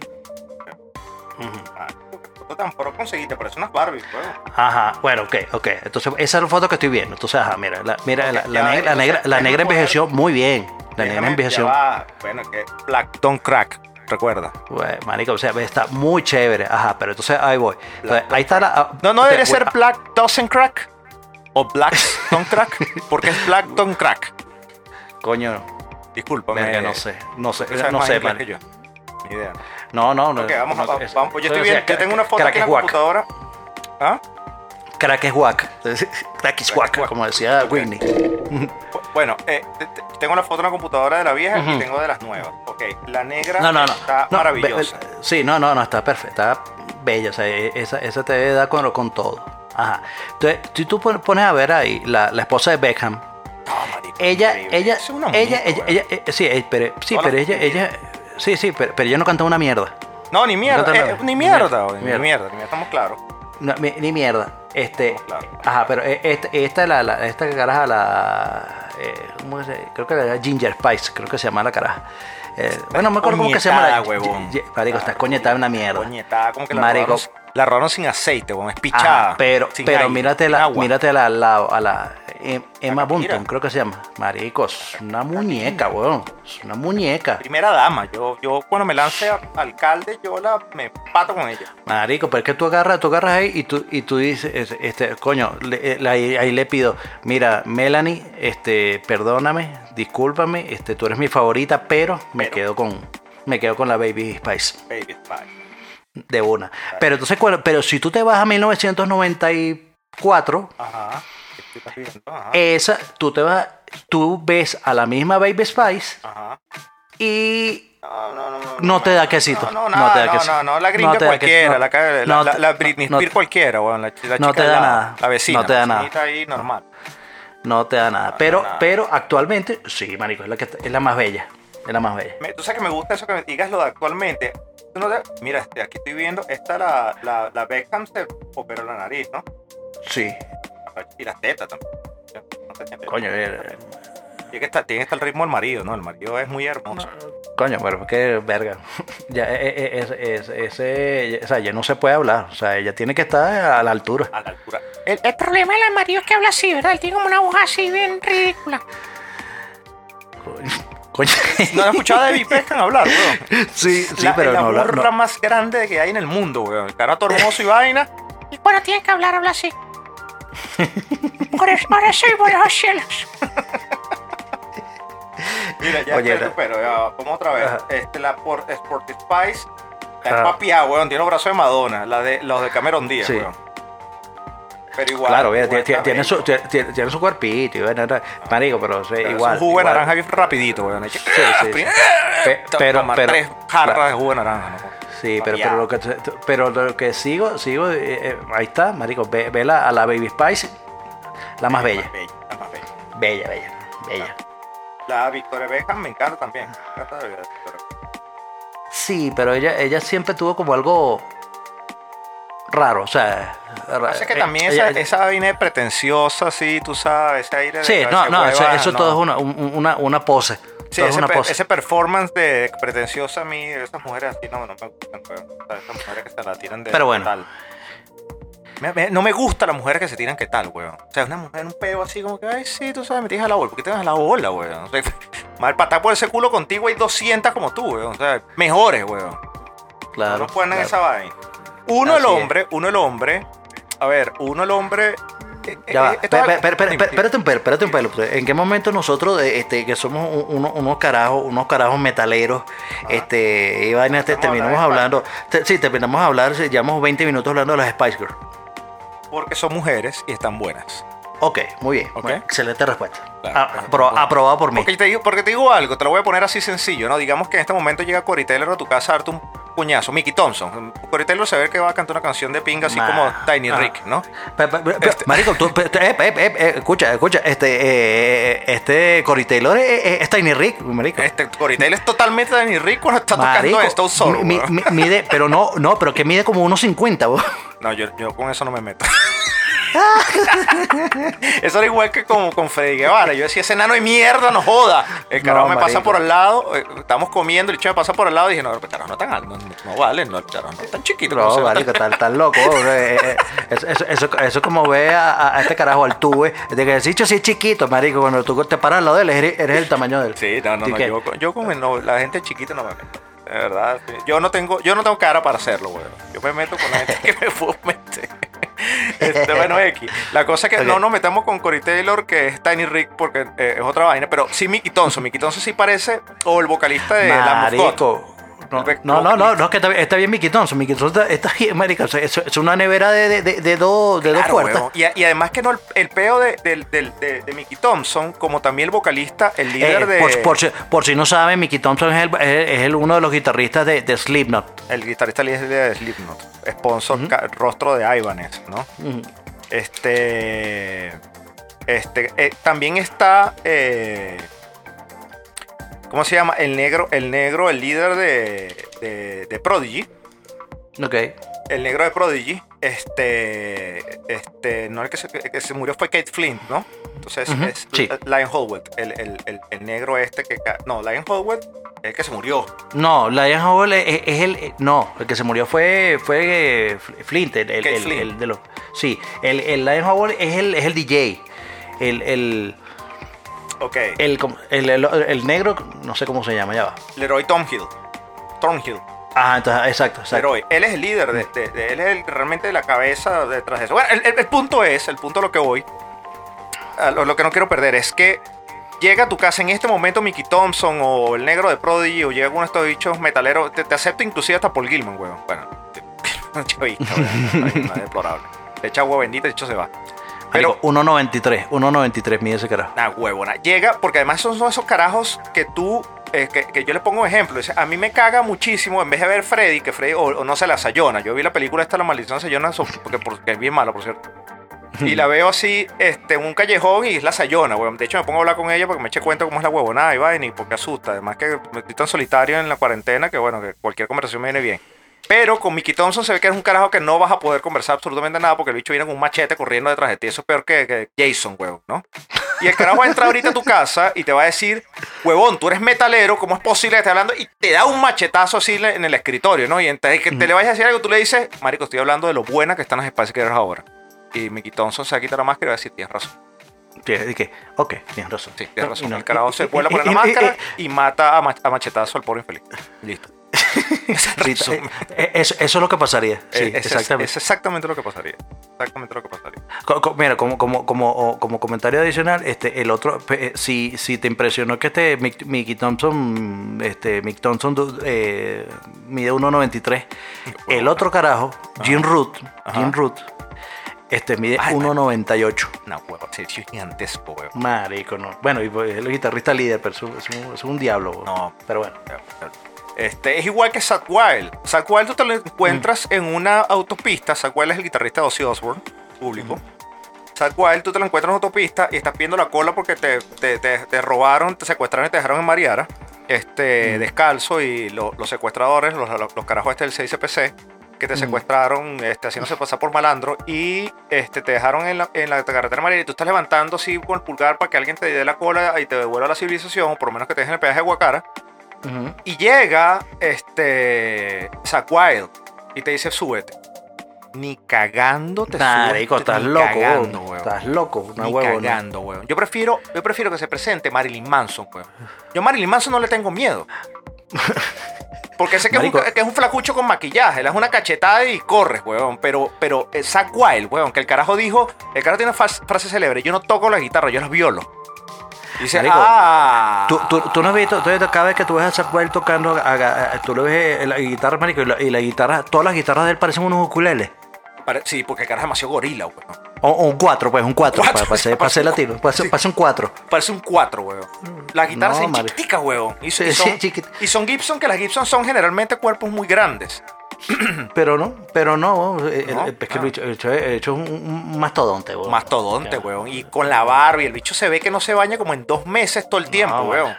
ujú. Tan pro conseguiste, parece unas Barbies, weón. Ajá, bueno, ok, ok. Entonces, esa es la foto que estoy viendo. Entonces, ajá, mira, la, mira, la, negra, la negra, la negra envejeció muy bien. La negra Déjame- envejeció. ya va. Bueno, que Black Don't Crack, recuerda. Marico, o sea, está muy chévere. Ajá, pero entonces ahí voy. Entonces, ahí está la. ah, No, no debería ser Black Doesn't Crack o Black Don't Crack, porque es Black Don't Crack. Coño, Discúlpame. verga, no sé, no sé, tú no sé, man. Ni idea. No, no, no. Ok, vamos, no, vamos, es- vamos, yo estoy bien, yo tengo una foto aquí en la computadora. ¿Ah? Crack es guac. Crack is guac, guac. como decía Ok. Whitney. Bu- Bueno, eh, te- te- tengo la foto en la computadora de la vieja y tengo de las nuevas. Ok, la negra No, no, no. está maravillosa. sí, no, no, no, está perfecta. Está bella. O sea, e- esa, esa te dar con, con todo. Ajá. Entonces, si tú pon- pones a ver ahí la, la esposa de Beckham, ella, ella, Es una ella, ella, eh, sí, eh, pero, sí, pero ella, ella, sí, sí, pero, pero ella no canta una mierda. No, ni mierda, eh, ni mierda, ni mierda. mierda, ni mierda, estamos claros. No, mi- ni mierda. Este, Claro. ajá, pero eh, esta, esta es la, la- esta caraja, la, eh, ¿cómo se Creo que la Ginger Spice, creo que se llama la caraja. Eh, bueno, no me acuerdo cómo que se llama la. Coñetada, huevón. Marico, está coñetada una mierda. Coñetada, como que la Marico. robaron, la robaron sin aceite, weón, es pichada. Ajá, pero pero aire, mírate la, mírate la, la- a la Em- Emma. Bunton, creo que se llama. Marico, es una muñeca, weón. Es una muñeca. Primera dama, yo, yo cuando me lance a alcalde, yo la me pato con ella. Marico, pero es que tú agarras, tú agarras ahí y tú, y tú dices, es- este, coño, le- eh, ahí, ahí le pido, mira, Melanie, este, perdóname, discúlpame, este, tú eres mi favorita, pero me Pero. quedo con, me quedo con la Baby Spice Baby Spy. de una. Pero entonces, pero si tú te vas a 1994, Ajá. ¿Qué estás viendo? Ajá. esa, tú te vas, tú ves a la misma Baby Spice Ajá. y No, no, no, no, no te da quesito. No, no, No nada, te da no, quesito. no, no, la gringa cualquiera, la, la, la Britney Spears cualquiera, weón, la, la no chica te da lado, nada. La vecina, No te da la nada. ahí normal. no te da nada. Pero, nada. pero actualmente, sí, marico, es la que es la más bella. Es la más bella. Me- Tú sabes que me gusta eso que me digas lo de actualmente. Tú no te- mira, este, aquí estoy viendo, esta la, la, la Beckham se operó la nariz, ¿no? Sí. Y las tetas también. No sé, Coño, eh, Tiene que estar, tiene que estar el ritmo del marido, ¿no? El marido es muy hermoso. coño, pero es que verga. Ya, eh, eh, es- es- ese, o sea, ya no se puede hablar. O sea, ella tiene que estar a la altura. A la altura. El, el problema del marido es que habla así, ¿verdad? Él tiene como una voz así bien ridícula. Coño. No he escuchado a David Beckham hablar, weón. Sí, sí, la, pero la no, la- burra no. más grande que hay en el mundo, weón. El carato hermoso y vaina. Y cuando tiene que hablar, habla así. Eso, ahora soy buenos cielos. Mira, ya, Oye, pero ya, vamos otra vez. Ajá. Este, la por, Sporty Spice, es papiá, weón, tiene los brazos de Madonna, la de, los de Cameron Díaz, Sí. weón. Pero igual. Claro, tiene, está tiene su, tiene, su cuerpito era- marico, pero sí, Pero es igual. un jugo de naranja bien rapidito, weón. sí, sí. Pe- pero- pero- tres jarras de jugo de naranja, ¿no? Sí, pero, pero, lo que, pero lo que sigo, sigo, eh, eh, ahí está, marico, ve, ve la- a la Baby Spice, la más bella, La más bella. bella, bella, bella. La Victoria Beckham me encanta también. Sí, pero ella, ella siempre tuvo como algo raro, o sea... ra- Pasa que eh, también ella- esa, esa vaina pretenciosa, sí, tú sabes, ese aire de Sí, no, no, eso, hueva, eso no. todo es una, un- una, una pose. Sí, ese, una performance de pretenciosa a mí, esas mujeres así no, no me gustan, weón. Esas mujeres que se la tiran de Pero bueno. tal. Me- me- no me gusta las mujeres que se tiran que tal, weón. O sea, una mujer en un peo así como que, ay, sí, tú sabes, me tiras a la bola. ¿Por qué te das a la bola, weón? O sea, mal patar por ese culo contigo hay 200 como tú, weón. O sea, mejores, weón. claro, no ponen claro. esa vaina. Uno el es. hombre, uno el hombre. A ver, uno el hombre. Eh, Ya va, eh, Dime, espérate un pelo, espérate un pelo. ¿En qué momento nosotros, eh, este, que somos un- uno- unos carajos, unos carajos metaleros, este, y vaina, te- terminamos hablando te- sí, terminamos de hablar, llevamos 20 minutos hablando de las Spice Girls. Porque son mujeres y están buenas. Ok, muy bien, excelente respuesta. Claro, Ah, claro. apro- aprobado por mí. Porque te, digo, porque te digo algo, te lo voy a poner así sencillo, ¿no? Digamos que en este momento llega Cory Taylor a tu casa a darte un puñazo. Mickey Thompson. Cory Taylor se ve que va a cantar una canción de pinga así como Tiny ah. Rick, ¿no? Pe- pe- pe- Marico, tú, eh, eh, eh, eh, escucha, escucha, este, eh, este Cory Taylor es, es- Tiny Rick, marico. Este, Cory Taylor es totalmente Tiny Rick cuando está Marico, tocando esto solo. mi- mide, pero no, no, pero que mide como unos 50, vos. No, yo, yo con eso no me meto. eso era igual que con, con Freddy Guevara. Yo decía, ese enano de mierda, no joda. El carajo No, me pasa por al lado, eh, estamos comiendo, el chico me pasa por al lado y dije, no, el carajo no es tan alto, no, no, no vale, no, el carajo no es tan chiquito. como No, se ve. marico, tal, tan loco. eh, eh, Eso, eso, eso, eso como ve a, a este carajo al tuve, de que el dicho sí es chiquito, marico, cuando tú te paras al lado de él, eres, eres el tamaño de él. Sí, no, no, no. que- Yo, con- yo no- la gente chiquita no me meto. De verdad. Yo no tengo, yo no tengo cara para hacerlo, güey. Yo me meto con la gente que me puedo meter. Este, bueno, X. La cosa es que Ok. no nos metemos con Cory Taylor, que es Tiny Rick, porque eh, es otra vaina. Pero sí Mickey Thompson. Mickey Thompson sí parece, o el vocalista de La Marico. No, no, no, no, es que está, bien- está bien Mickey Thompson. Mickey Thompson está, está bien, o sea, Es, es una nevera de, de, de, de dos, de dos puertas. y, y además que no, el, el peo de, de, Mickey Thompson, como también el vocalista, el líder Eh, de. por, por si, por si no saben, Mickey Thompson es, el, es, el uno de los guitarristas de, Slipknot. El guitarrista líder de Slipknot. Sponsor, rostro de Ibanez, ¿no? Este. Este. eh, también está. eh, ¿Cómo se llama? El negro, el negro, el líder de, de, de Prodigy. Ok. El negro de Prodigy. Este. Este. No el que se, el que se murió fue Kate Flint, ¿no? Entonces es sí. Lion Howard. El, el, el, negro este que. No, Lion Howard es el que se murió. No, Lion Howell es, es el. No, el que se murió fue, fue eh, Flint, el, el, Kate el- Flint. el de los. Sí, el, el Lion Howell es el, es el DJ. El, el, Ok. el, el, el- el negro, no sé cómo se llama, ya va. Leroy Thornhill. Thornhill. Ajá, entonces, exacto, exacto. Leroy. Él es el líder, de, de- de- él es el- realmente la cabeza detrás de eso. Bueno, el, punto es, el punto a lo que voy, a lo, lo que no quiero perder es que llega a tu casa en este momento Mickey Thompson o el negro de Prodigy o llega uno de estos bichos metaleros, te, te acepta inclusive hasta Paul Gilman, weón. Bueno, te- chavista, deplorable. Le echa agua bendita y de hecho se va. Pero, Marico, 1.93, 1.93 mide ese carajo. Nah, huevona. Llega, porque además son, esos carajos que tú, eh, que, que yo les pongo un ejemplo. Dice, a mí me caga muchísimo, en vez de ver Freddy, que Freddy, o, o no se la Sayona. Yo vi la película esta, La Maldición Sayona, porque, porque es bien mala, por cierto. Y la veo así, este, en un callejón y es la Sayona, weón. De hecho, me pongo a hablar con ella porque me eché cuenta cómo es la huevonada y vaina y porque asusta. Además que me estoy tan solitario en la cuarentena que, bueno, que cualquier conversación me viene bien. Pero con Mickey Thompson se ve que eres un carajo que no vas a poder conversar absolutamente nada porque el bicho viene con un machete corriendo detrás de ti. Eso es peor que, que Jason, huevón, ¿no? Y el carajo va a entrar ahorita a tu casa y te va a decir, huevón, tú eres metalero, ¿cómo es posible que esté hablando? Y te da un machetazo así en el escritorio, ¿no? Y entonces que te le vayas a decir algo, tú le dices, marico, estoy hablando de lo buena que están las Spice Girls ahora. Y Mickey Thompson se va a quitar la máscara y va a decir, tienes razón. Tienes que, ok, tienes razón. Sí, tienes razón. Y no- el carajo se y- vuelve a poner y- la y- y- máscara y mata a machetazo al pobre infeliz. Listo. Es Sí, eh, eso, eso es lo que pasaría. Sí, Eh, ese es- exactamente. Es exactamente lo que pasaría. exactamente lo que pasaría. Co- co- Mira, como, como, como, como comentario adicional, este, el otro, eh, si, si te impresionó que este Mick- Mickey Thompson, este, Mick Thompson eh, mide 1.93, el otro carajo, Jim Root, Jim Root, este, mide Ay, 1.98. No, huevo, sí, sí, es gigantesco, huevo. Marico, no. Bueno, y pues, es el guitarrista líder, pero es un, es un- es diablo. No. Pero bueno. Este, es igual que Zach Wild. Zach Wild tú te lo encuentras en una autopista. Zach Wild es el guitarrista de Ozzy Osbourne, público. Zach Wild tú te lo encuentras en una autopista y estás pidiendo la cola porque te, te- te- te robaron, te secuestraron y te dejaron en Mariara. Este, descalzo y lo- los secuestradores, los, los, los carajos este del 6CPC, que te secuestraron este, haciéndose pasar por malandro y este, te dejaron en la, en la carretera Mariara y tú estás levantando así con el pulgar para que alguien te dé la cola y te devuelva a la civilización, o por lo menos que te dejen el peaje de Guacara. Y llega este Zack Wild y te dice, súbete. Ni cagando te Marico, subes, estás ni loco, cagando, weón. Estás loco, una Ni huevona. cagando, weón. Yo prefiero, yo prefiero que se presente Marilyn Manson, weón. Yo a Marilyn Manson no le tengo miedo. Porque sé que es, un, Marico. que es un flacucho con maquillaje, le das una cachetada y corres, weón. Pero, pero eh, Zack Wild, weón, que el carajo dijo, el carajo tiene una frase célebre, yo no toco la guitarra, yo las violo. Dice, Marico, ah. ¿Tú, tú, tú no has visto, tú- cada vez que tú ves a Wild tocando, a- a- a- tú lo ves en la guitarra, marico, y la, y la guitarra, todas las guitarras de él parecen unos ukuleles. Pare- Sí, porque el carajo es demasiado gorila, weón. O, o un 4, pues, un 4, Cuatro, para, para, ser, para ser latino. Sí. ser un 4. Parece un 4, weón. Las guitarras No, son marico. chiquiticas, weón. Y, Sí, y son, sí, chiquit- y son Gibson, que las Gibson son generalmente cuerpos muy grandes. Pero no, pero no, eh, No, el- es que ah. el bicho, el bicho es, el bicho es un, mastodonte, weón. Mastodonte, weón. Y con la barba. Y el bicho se ve que no se baña como en dos meses todo el tiempo, No, weón.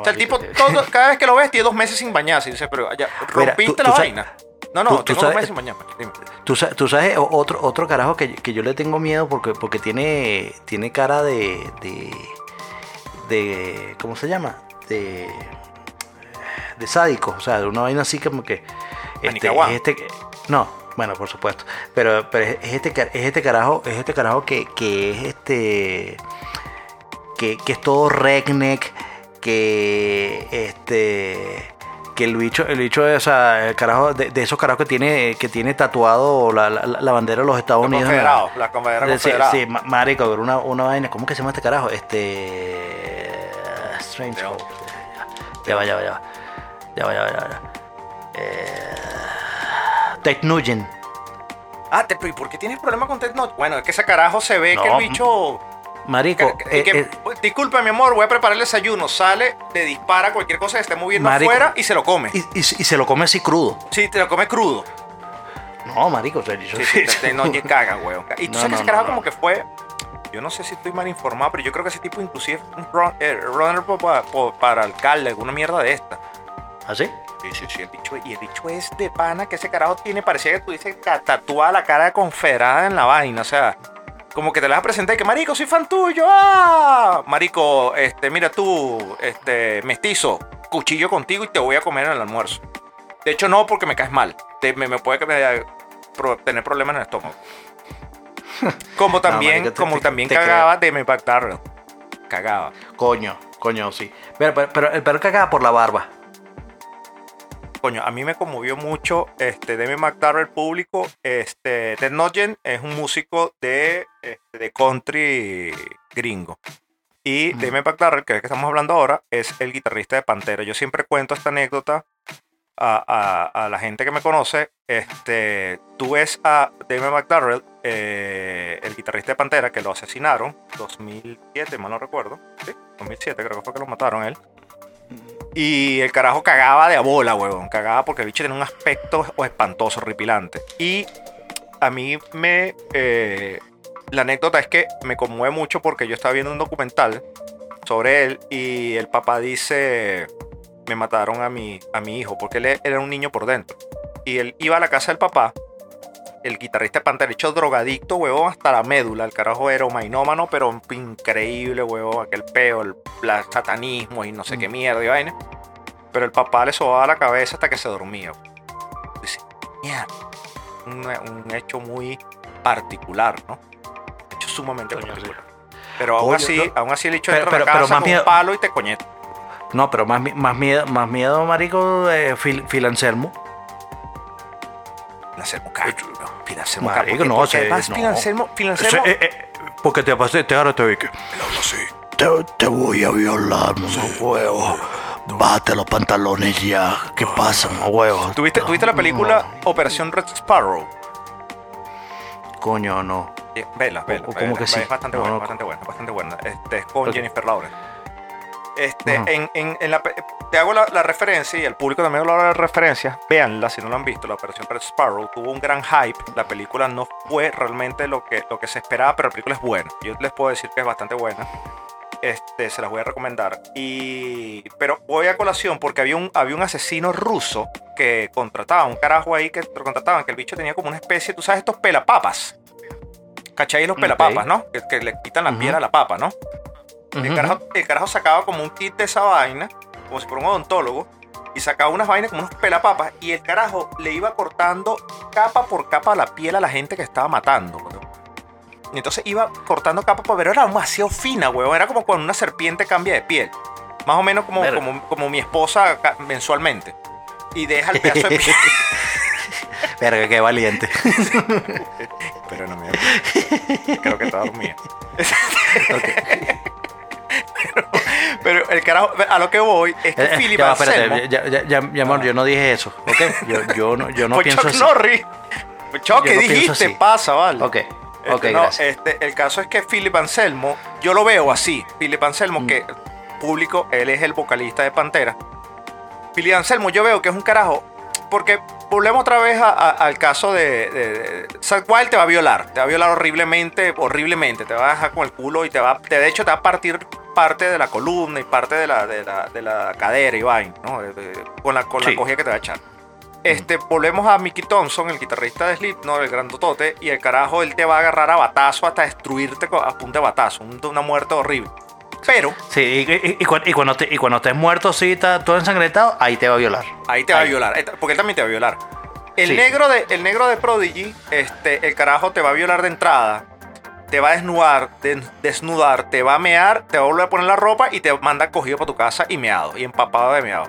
o sea, el tipo, todo, cada vez que lo ves, tiene dos meses sin bañarse. Y dice, pero ya, Mira, rompiste tú- la tú sabes- vaina. No, no, tú- tengo dos sabes- meses sin bañarme. Dime. Tú, sa- tú sabes otro, otro carajo que, que yo le tengo miedo porque, porque tiene, tiene cara de, de, de. ¿Cómo se llama? De. De sádico. O sea, de una vaina así como que. Este, es este, no, bueno, por supuesto. Pero, pero es, es este, es este carajo, es este carajo que, que es este. Que, que es todo redneck. Que este que el bicho, el bicho o sea, el carajo, de, de esos carajos que tiene, que tiene tatuado la, la, la bandera de los Estados Los Unidos. en la- confederados, la confedera Sí, sí, ma- marico, pero una, una vaina, ¿cómo que se llama este carajo? Este. Strange. Ya va, ya va, ya va. Ya va, ya va, ya va. Eh, Ted Nugent. Ah, te- ¿y por qué tienes problema con Ted Nugent? Bueno, es que ese carajo se ve que el bicho... Marico, Que- que- eh, que- eh, disculpa, mi amor, voy a preparar el desayuno. Sale, te dispara cualquier cosa que esté moviendo Marico. afuera y se lo come. y, y- y se lo come así crudo. Sí, te lo come crudo. No, marico, o sea, yo- Sí, sí, te, te- no, te caga, weón. Y tú No, sabes que ese carajo como que fue... Yo no sé si estoy mal informado, pero yo creo que ese tipo inclusive fue un eh, runner po- pa- po- para alcalde, alguna mierda de esta. ¿Así? Sí, sí, sí, el bicho, y el bicho es de pana que ese carajo tiene, parecía que tú dices ca- tatuada la cara confederada en la vaina, o sea, como que te la vas a presentar y que, marico, soy fan tuyo, ¡ah! Marico, este, mira tú, este, mestizo, cuchillo contigo y te voy a comer en el almuerzo. De hecho, no, porque me caes mal, te- me, me puede pro- tener problemas en el estómago. Como también, marico, te- como te- también cagaba de mi Darrell. Cagaba. Coño, coño, sí. Pero, pero, pero el perro cagaba por la barba. Coño, a mí me conmovió mucho este Demi McDarrell público. Este Ted Nugent es un músico de, este, de country gringo. Y Demi McDarrell, que es el que estamos hablando ahora, es el guitarrista de Pantera. Yo siempre cuento esta anécdota a, a- a la gente que me conoce. Este, tú ves a Demi McDarrell, eh, el guitarrista de Pantera, que lo asesinaron 2007, mal no recuerdo. Sí, 2007 creo que fue que lo mataron él. Y el carajo cagaba de a bola, huevón. Cagaba porque el bicho tenía un aspecto espantoso, horripilante. Y a mí me... eh, la anécdota es que me conmueve mucho porque yo estaba viendo un documental sobre él y el papá dice, me mataron a mi, a mi hijo porque él era un niño por dentro. Y él iba a la casa del papá, el guitarrista de Pantera, hecho drogadicto, huevón, hasta la médula. El carajo era mainómano, pero increíble, huevón, aquel peo, el la- satanismo y no sé qué mierda y vaina. Pero el papá le sobaba la cabeza hasta que se dormía. Dice, mierda. Un, un hecho muy particular, ¿no? Un hecho sumamente Coño, particular. Pero aún así, no. aún así el hecho Pero- la pero- pero casa más con miedo- un palo y te coñeta. No, pero más, más miedo, más miedo, marico, de Phil, Phil Anselmo. Un cacho, Anselmo, Marico, no, porque además no. Phil Anselmo, Phil Anselmo- Eh, eh, porque te pasé, te ahora te vi que. Así. Te, te voy a violar, no huevo. Bate los pantalones ya. ¿Qué pasa, no huevo? ¿Tuviste, ¿Tuviste la película Operación Red Sparrow? Coño, no. Eh, Vela, vela. o- vela, que sí. Es bastante No, buena, no. bastante buena, bastante buena. Este, es con. Jennifer Lawrence. Este, en, en, en la, te hago la, la referencia y el público también lo la referencia. Véanla si no lo han visto. La operación Red Sparrow tuvo un gran hype. La película no fue realmente lo que, lo que se esperaba, pero la película es buena. Yo les puedo decir que es bastante buena. Este, se las voy a recomendar. Y, pero voy a colación porque había un, había un asesino ruso que contrataba, un carajo ahí que lo contrataban, que el bicho tenía como una especie, tú sabes, estos pelapapas. ¿Cachai? Los pelapapas, ¿no? Que, que le quitan la Ujú. piel a la papa, ¿no? El carajo, el carajo sacaba como un kit de esa vaina, como si fuera un odontólogo, y sacaba unas vainas como unos pelapapas, y el carajo le iba cortando capa por capa la piel a la gente que estaba matando. weón. Y entonces iba cortando capa por ver, era demasiado fina, weón. Era como cuando una serpiente cambia de piel. Más o menos como, como, como mi esposa mensualmente. Y deja el pedazo de piel. Verga, qué valiente. Pero no me Creo que está dormida. pero, pero el carajo, a lo que voy es que Eh, eh, Philip ya, Anselmo. espérate, ya, ya, ya, ya, amor, yo no dije eso, ¿ok? Yo, yo no, yo no Pues pienso Chuck así. Norris. Chuck, ¿qué no dijiste? Pasa, vale. Ok, Este, ok, no, gracias. este, el caso es que Philip Anselmo, yo lo veo así. Philip Anselmo, Mm. que público, él es el vocalista de Pantera. Philip Anselmo, yo veo que es un carajo. Porque volvemos otra vez a- a- al caso de, de, de- te va a violar. Te va a violar horriblemente, horriblemente. Te va a dejar con el culo y te va, te- de hecho, te va a partir parte de la columna y parte de la, de la, de la cadera y vaina, ¿no? Con la, con la cogida que te va a echar. Este, volvemos a Mickey Thompson, el guitarrista de Slipknot, el grandotote, y el carajo, él te va a agarrar a batazo hasta destruirte a punta de batazo, un- una muerte horrible. Pero Sí, y, y- y cu- y cuando te, y cuando estés muerto, sí, está todo ensangrentado, ahí te va a violar. ahí te va a violar, porque él también te va a violar. El Sí. negro de, el negro de Prodigy, este, el carajo te va a violar de entrada, te va a desnudar, de- desnudar, te va a mear, te va a volver a poner la ropa y te manda cogido para tu casa y meado, y empapado de meado.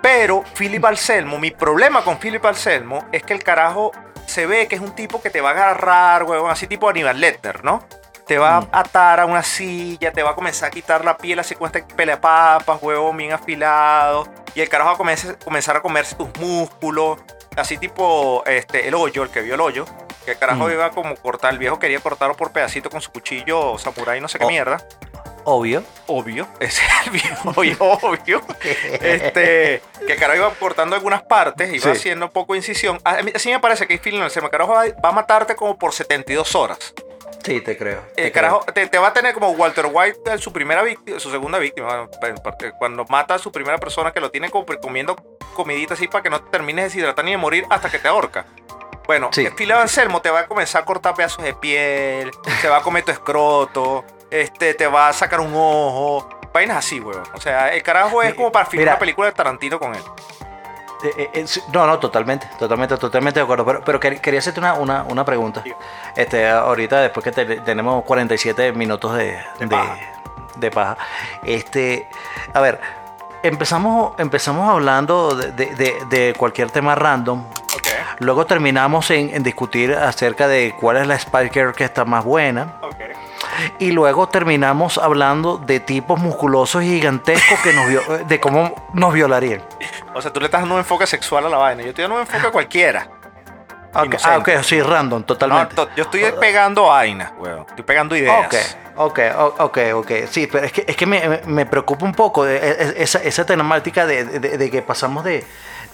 Pero Philip Anselmo, mi problema con Philip Anselmo es que el carajo se ve que es un tipo que te va a agarrar, huevón, así tipo Aníbal Lecter, ¿no? Te va Mm. a atar a una silla, te va a comenzar a quitar la piel así con este pelepapas, huevón, bien afilado. Y el carajo va a comenzar, comenzar a comerse tus músculos, así tipo este, el hoyo, el que vio el hoyo. Que el carajo Mm. iba como cortar, el viejo quería cortarlo por pedacito con su cuchillo samurai, no sé qué Oh. mierda Obvio. obvio, ese es el viejo obvio, obvio. Este, que el carajo iba cortando algunas partes, iba Sí. haciendo poco incisión. Así me parece que Phil Nelson, el carajo va, va a matarte como por 72 horas. Sí, te creo. te El creo. carajo te, te va a tener como Walter White, eh, su primera víctima, su segunda víctima, cuando mata a su primera persona que lo tiene como comiendo comidita así para que no te termines de deshidratar ni de morir hasta que te ahorca. Bueno, Sí. Phil Anselmo te va a comenzar a cortar pedazos de piel, se va a comer tu escroto, este, te va a sacar un ojo, vainas así, weón. O sea, el carajo es como para filmar una película de Tarantino con él. Eh, eh, eh, no, no, totalmente, totalmente, totalmente de acuerdo. Pero, pero quer- quería hacerte una, una, una pregunta. Este, ahorita, después que te- tenemos 47 minutos de, De de, paja. de paja. Este, a ver, empezamos, empezamos hablando de, cualquier tema random. Ok, Luego terminamos en, en discutir acerca de cuál es la Spiker que está más buena. ok. Y luego terminamos hablando de tipos musculosos y gigantescos que nos vio- de cómo nos violarían. O sea, tú le estás dando un enfoque sexual a la vaina. Yo estoy dando un enfoque cualquiera. Ok, Inocente. ah, ok, sí, random, No, totalmente. to- yo estoy pegando vainas, weón. Estoy pegando ideas. Ok, ok, ok, ok. Sí, pero es que, es que me, me- preocupa un poco de- de- esa, esa temática de que pasamos de,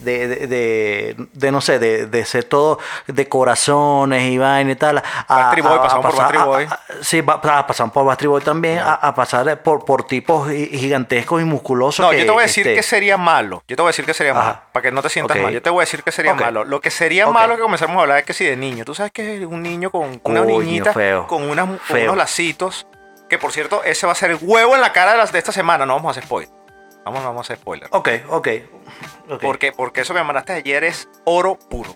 de, de, de- de, no sé, de, de ser todo de corazones y vaina y tal. A, Boy, a- pasamos por pasar- Backstreet a- Boy. sí, pasamos por Backstreet Boy también, a, a pasar por, por tipos gi- gigantescos y musculosos. No, que, yo te voy a decir este, que sería malo. Yo te voy a decir que sería Ajá. malo. Para que no te sientas mal. Yo te voy a decir que sería malo. Lo que sería Ok. malo que comenzamos a hablar es que si de niño. Tú sabes que es un niño con una Coño, niñita feo. con, unas, Feo. unos lacitos. Que por cierto, ese va a ser el huevo en la cara de, las, de esta semana. No vamos a hacer spoiler. Vamos, vamos a hacer spoiler. Ok, ok. ok. Porque, porque eso que me mandaste ayer es oro puro.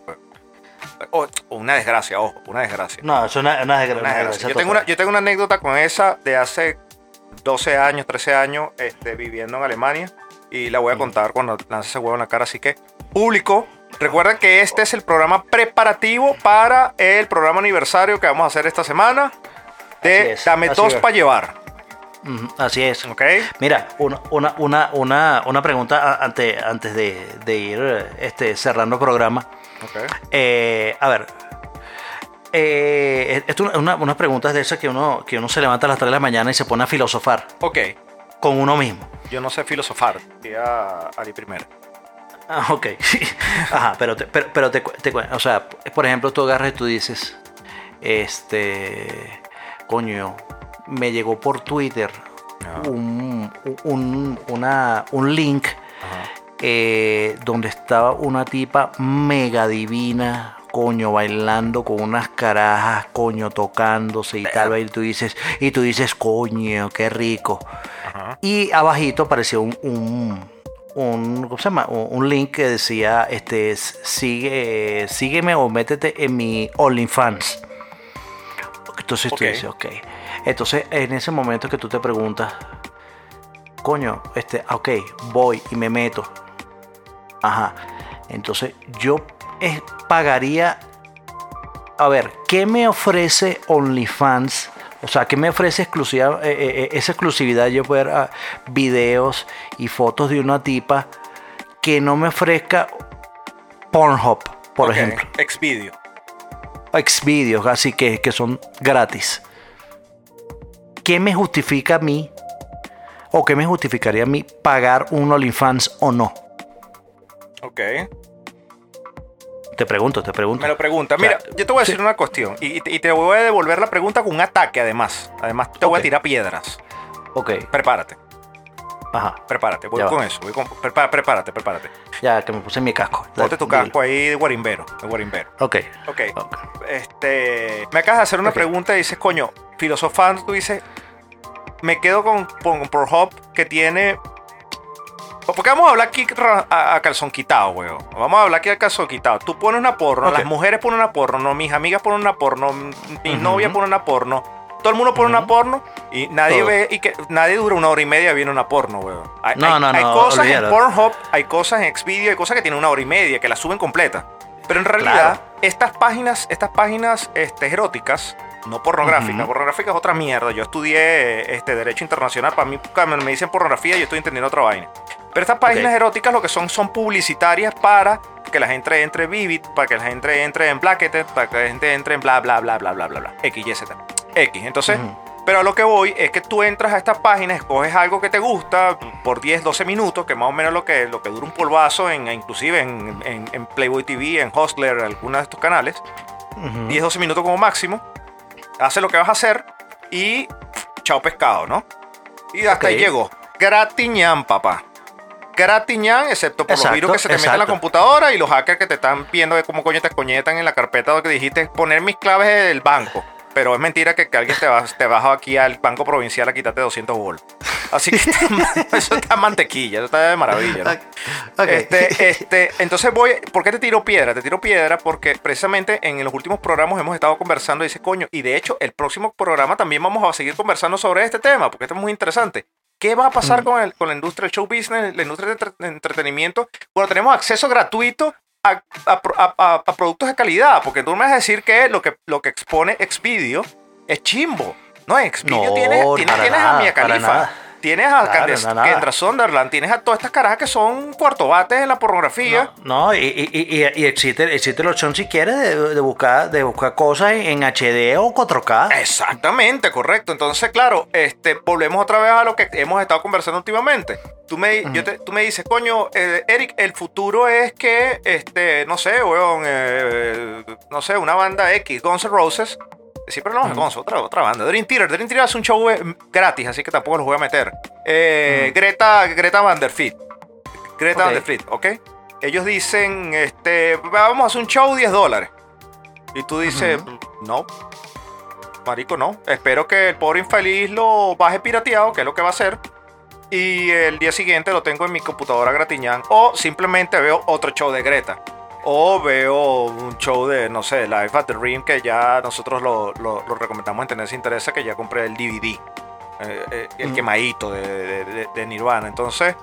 O, o una desgracia, ojo, una desgracia. No, es Una una desgracia. desgracia Yo tengo, una, yo tengo una anécdota con esa de hace 12 años, 13 años, este, viviendo en Alemania. Y la voy a contar cuando lance ese huevo en la cara. Así que, público, Recuerden que este es el programa preparativo para el programa aniversario que vamos a hacer esta semana de es, Dame es. para llevar. Así es. Mira, una, una, una, una, pregunta a- antes, de, de ir este, cerrando el programa. Eh, a ver. Eh, esto es una, unas preguntas de esas que uno, que uno se levanta a las 3 de la mañana y se pone a filosofar Ok. con uno mismo. Yo no sé filosofar. Voy a Ari primero. Ah, ok. Ajá, pero te, pero, pero te, te o sea, por ejemplo, tú agarras y tú dices, este, coño, me llegó por Twitter un, un, una- un link eh, donde estaba una tipa mega divina, coño, bailando con unas carajas, coño, tocándose y tal, y tú dices, y tú dices, coño, qué rico. Ajá. Y abajito apareció un, un, un- ¿cómo se llama? Un link que decía, este, sigue, sígueme o métete en mi OnlyFans. Entonces Ok. tú dices, ok. Entonces en ese momento que tú te preguntas, coño, este, ah, ok, voy y me meto. Ajá. Entonces yo eh, pagaría, a ver, ¿qué me ofrece OnlyFans? O sea, ¿qué me ofrece exclusiva, eh, eh, esa exclusividad? Yo poder ah, videos y fotos de una tipa que no me ofrezca Pornhub, por ejemplo. Exvideo. Xvideos, así que, que son gratis. ¿Qué me justifica a mí? ¿O qué me justificaría a mí pagar un OnlyFans o no? Ok. Te pregunto, te pregunto. Me lo pregunta. O sea, Mira, yo te voy a sí. decir una cuestión. Y, y te- voy a devolver la pregunta con un ataque, además. Además, te voy a tirar piedras. Ok, Prepárate, ajá. prepárate. Voy Ya va. con eso. Voy con- prepá- prepárate, prepárate. Ya que me puse mi casco. Ponte tu casco ahí de guarimbero. De guarimbero. Ok. Ok. Este, me acabas de hacer una pregunta y dices, coño, filosofando, tú dices, me quedo con, con Pornhub que tiene... Porque vamos a hablar aquí a, a calzón quitado, weón. Vamos a hablar aquí a calzón quitado. Tú pones una porno, las mujeres ponen una porno, no, mis amigas ponen una porno, mi novia pone una porno. Todo el mundo pone una porno y nadie Todo. ve y que nadie dura una hora y media viendo una porno, weón. Hay, No, hay- no, hay no, cosas en. Pornhub, hay cosas en Xvideo, hay cosas que tienen una hora y media, que las suben completa. Pero en realidad, Claro. estas páginas, estas páginas este, eróticas, no pornográficas, Ujú. pornográfica es otra mierda. Yo estudié este, Derecho Internacional, para mí cuando me dicen pornografía yo estoy entendiendo otra vaina. Pero estas páginas eróticas lo que son son publicitarias para que la gente entre en Vivid, para que la gente entre en Blacketed, para que la gente entre en bla bla bla bla bla bla bla. X, Y, Z. X. Entonces, pero a lo que voy es que tú entras a estas páginas, escoges algo que te gusta por 10, 12 minutos, que más o menos lo que, lo que dura un polvazo, en, inclusive en, en- en Playboy TV, en Hustler, algunos de estos canales. Ujú. 10, 12 minutos como máximo. Haces lo que vas a hacer y pff, chao pescado, ¿no? Y hasta Ok. ahí llegó. Gratiñán, papá. Gratiñán, excepto por los virus que se te meten en la computadora y los hackers que te están viendo de cómo coño te coñetan en la carpeta que dijiste poner mis claves del banco. Pero es mentira que, que alguien te, va, te baja aquí al banco provincial a quitarte 200 bolos. Así que está- eso está mantequilla, eso está de maravilla. Este, este, entonces voy, ¿por qué te tiro piedra? Te tiro piedra porque precisamente en los últimos programas hemos estado conversando y dice, coño, y de hecho el próximo programa también vamos a seguir conversando sobre este tema, porque esto es muy interesante. ¿Qué va a pasar Mm. con, el, con la industria del show business, la industria de entre- de entretenimiento, cuando tenemos acceso gratuito a, a pro- a- a- a productos de calidad? Porque tú me vas a decir que lo que, lo que expone Xvideo es chimbo. No, Xvideo No, tienes, para tienes a nada, Mia nada. Tienes a Claro, nada, nada. Kendra Sunderland, tienes a todas estas carajas que son cuarto bates en la pornografía. No, no, y, y- y- y existe, existe la opción si quieres de, de buscar, de buscar cosas en HD o 4K. Exactamente, correcto. Entonces, claro, este, volvemos otra vez a lo que hemos estado conversando últimamente. Tú me, yo te- tú me dices, coño, eh, Eric, el futuro es que, este, no sé, weón, eh, no sé, una banda X, Guns N' Roses. Siempre hablamos de Guns, otra, otra banda. Dream Theater. Dream Theater hace un show eh, gratis, así que tampoco los voy a meter. Eh, Greta, Greta Van der Fleet. Greta Ok. Van der Fleet, ¿ok? Ellos dicen, este, vamos a hacer un show 10 dólares. Y tú dices, no, Marico, no. Espero que el pobre infeliz lo baje pirateado, que es lo que va a hacer. Y el día siguiente lo tengo en mi computadora gratiñán. O simplemente veo otro show de Greta. O veo un show de, no sé, Life at the Rim, que ya nosotros lo, lo- lo recomendamos en Tener Si Interesa, que ya compré el DVD. eh, eh, el Mm. quemadito de, de- de- de Nirvana. Entonces,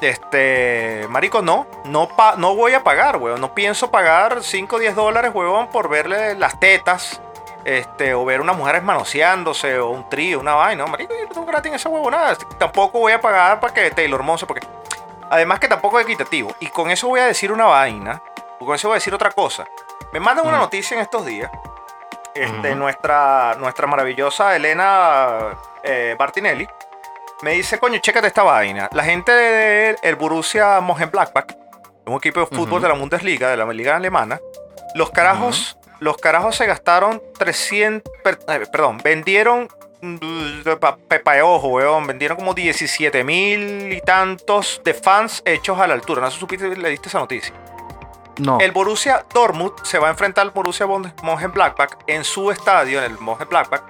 Este, marico, no, no, pa- no voy a pagar, weón. No pienso pagar 5 o 10 dólares, weón, por verle las tetas. Este, o ver unas mujeres manoseándose, o un trío, una vaina. No, marico, yo no tengo gratis en esa huevonada. Tampoco voy a pagar para que Taylor Monzo, porque. Además que tampoco es equitativo. Y con eso voy a decir una vaina. Con eso voy a decir otra cosa. Me mandan una noticia en estos días. Este, nuestra, nuestra maravillosa Elena eh, Martinelli me dice, coño, chécate esta vaina. La gente del el Borussia Mönchengladbach, un equipo de fútbol de la Bundesliga, de la liga alemana, los carajos, los carajos se gastaron 300, per- eh, perdón, vendieron mm, pa- pepa de ojo, weón, vendieron como 17 mil y tantos de fans hechos a la altura. No sé si supiste, le diste esa noticia. No. El Borussia Dortmund se va a enfrentar al Borussia Bonde- Mönchengladbach en su estadio, en el Mönchengladbach,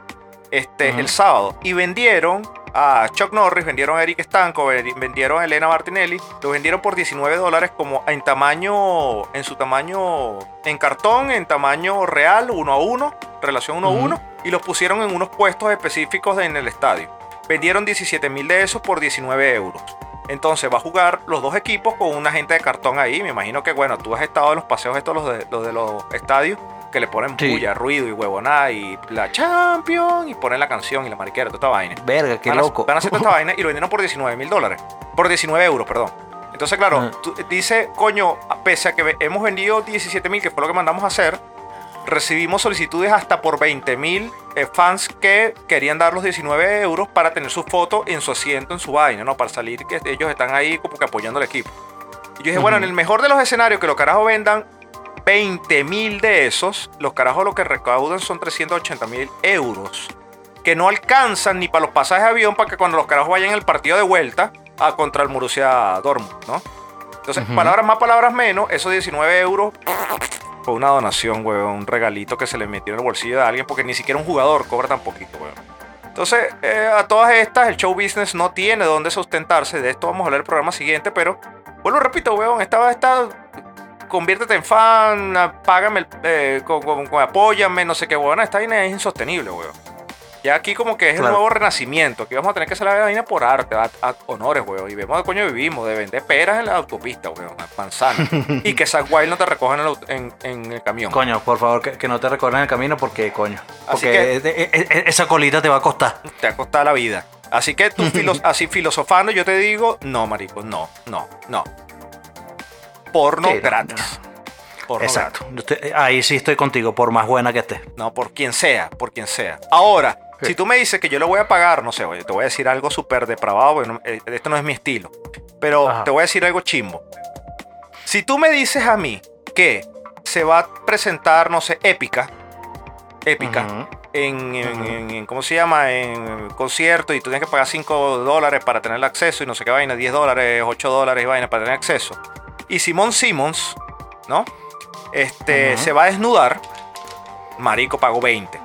este, Ujú. el sábado. Y vendieron a Chuck Norris, vendieron a Eric Stanco, vendi- vendieron a Elena Martinelli. Lo vendieron por 19 dólares como en tamaño, en su tamaño, en cartón, en tamaño real, uno a uno, relación uno a uno. Y los pusieron en unos puestos específicos en el estadio. Vendieron 17 mil de esos por 19 euros. Entonces va a jugar los dos equipos con una gente de cartón ahí. Me imagino que, bueno, tú has estado en los paseos estos, los de los, de los estadios, que le ponen Sí. bulla, ruido y huevonada y la champion y ponen la canción y la mariquera, toda esta vaina. Verga, qué van, a- loco. van a hacer toda esta vaina y lo vendieron por 19 mil dólares. Por 19 euros, perdón. Entonces, claro, Ajá. tú- dice, coño, pese a que hemos vendido 17 mil, que fue lo que mandamos a hacer, recibimos solicitudes hasta por 20 mil fans que querían dar los 19 euros para tener su foto en su asiento, en su vaina, ¿no? Para salir que ellos están ahí como que apoyando al equipo. Y yo dije, bueno, en el mejor de los escenarios que los carajos vendan 20 mil de esos, los carajos lo que recaudan son 380 mil euros. Que no alcanzan ni para los pasajes de avión para que cuando los carajos vayan al partido de vuelta a contra el Borussia Dortmund, ¿no? Entonces, palabras más, palabras menos, esos 19 euros fue una donación, weón, un regalito que se le metió en el bolsillo de alguien porque ni siquiera un jugador cobra tan poquito, weón. Entonces, eh, a todas estas, el show business no tiene dónde sustentarse. De esto vamos a hablar el programa siguiente, pero vuelvo, repito, weón, esta, esta conviértete en fan, págame, eh, apóyame, no sé qué, weón. Esta vaina es insostenible, weón. Ya aquí como que es el nuevo renacimiento. Aquí vamos a tener que hacer la vaina por arte, a, a honores, weón. Y vemos de coño vivimos, de vender peras en la autopista, weón, manzana. y que Zack Wild no te recojan en, el en- en camión. Coño, por favor, que, que no te recorren el camino porque, coño. Así Porque que- e- e- e- esa colita te va a costar. te ha costado la vida. Así que tú, así filosofando, yo te digo, no, marico, no, no, no. Porno Sí, no, gratis. Porno Exacto. Estoy- ahí sí estoy contigo, por más buena que esté. gratis. No, por quien sea, por quien sea. Ahora. Si tú me dices que yo le voy a pagar, no sé, oye, te voy a decir algo súper depravado, porque no- eh, esto no es mi estilo. Pero Ajá. te voy a decir algo chimbo. Si tú me dices a mí que se va a presentar, no sé, épica, épica, Ujú. en, en- Ujú. en- en- ¿cómo se llama? En concierto y tú tienes que pagar 5 dólares para tener el acceso y no sé qué vaina, 10 dólares, 8 dólares y vaina para tener acceso. Y Simón Simmons, ¿no? Este, Ujú. se va a desnudar, marico, pago 20.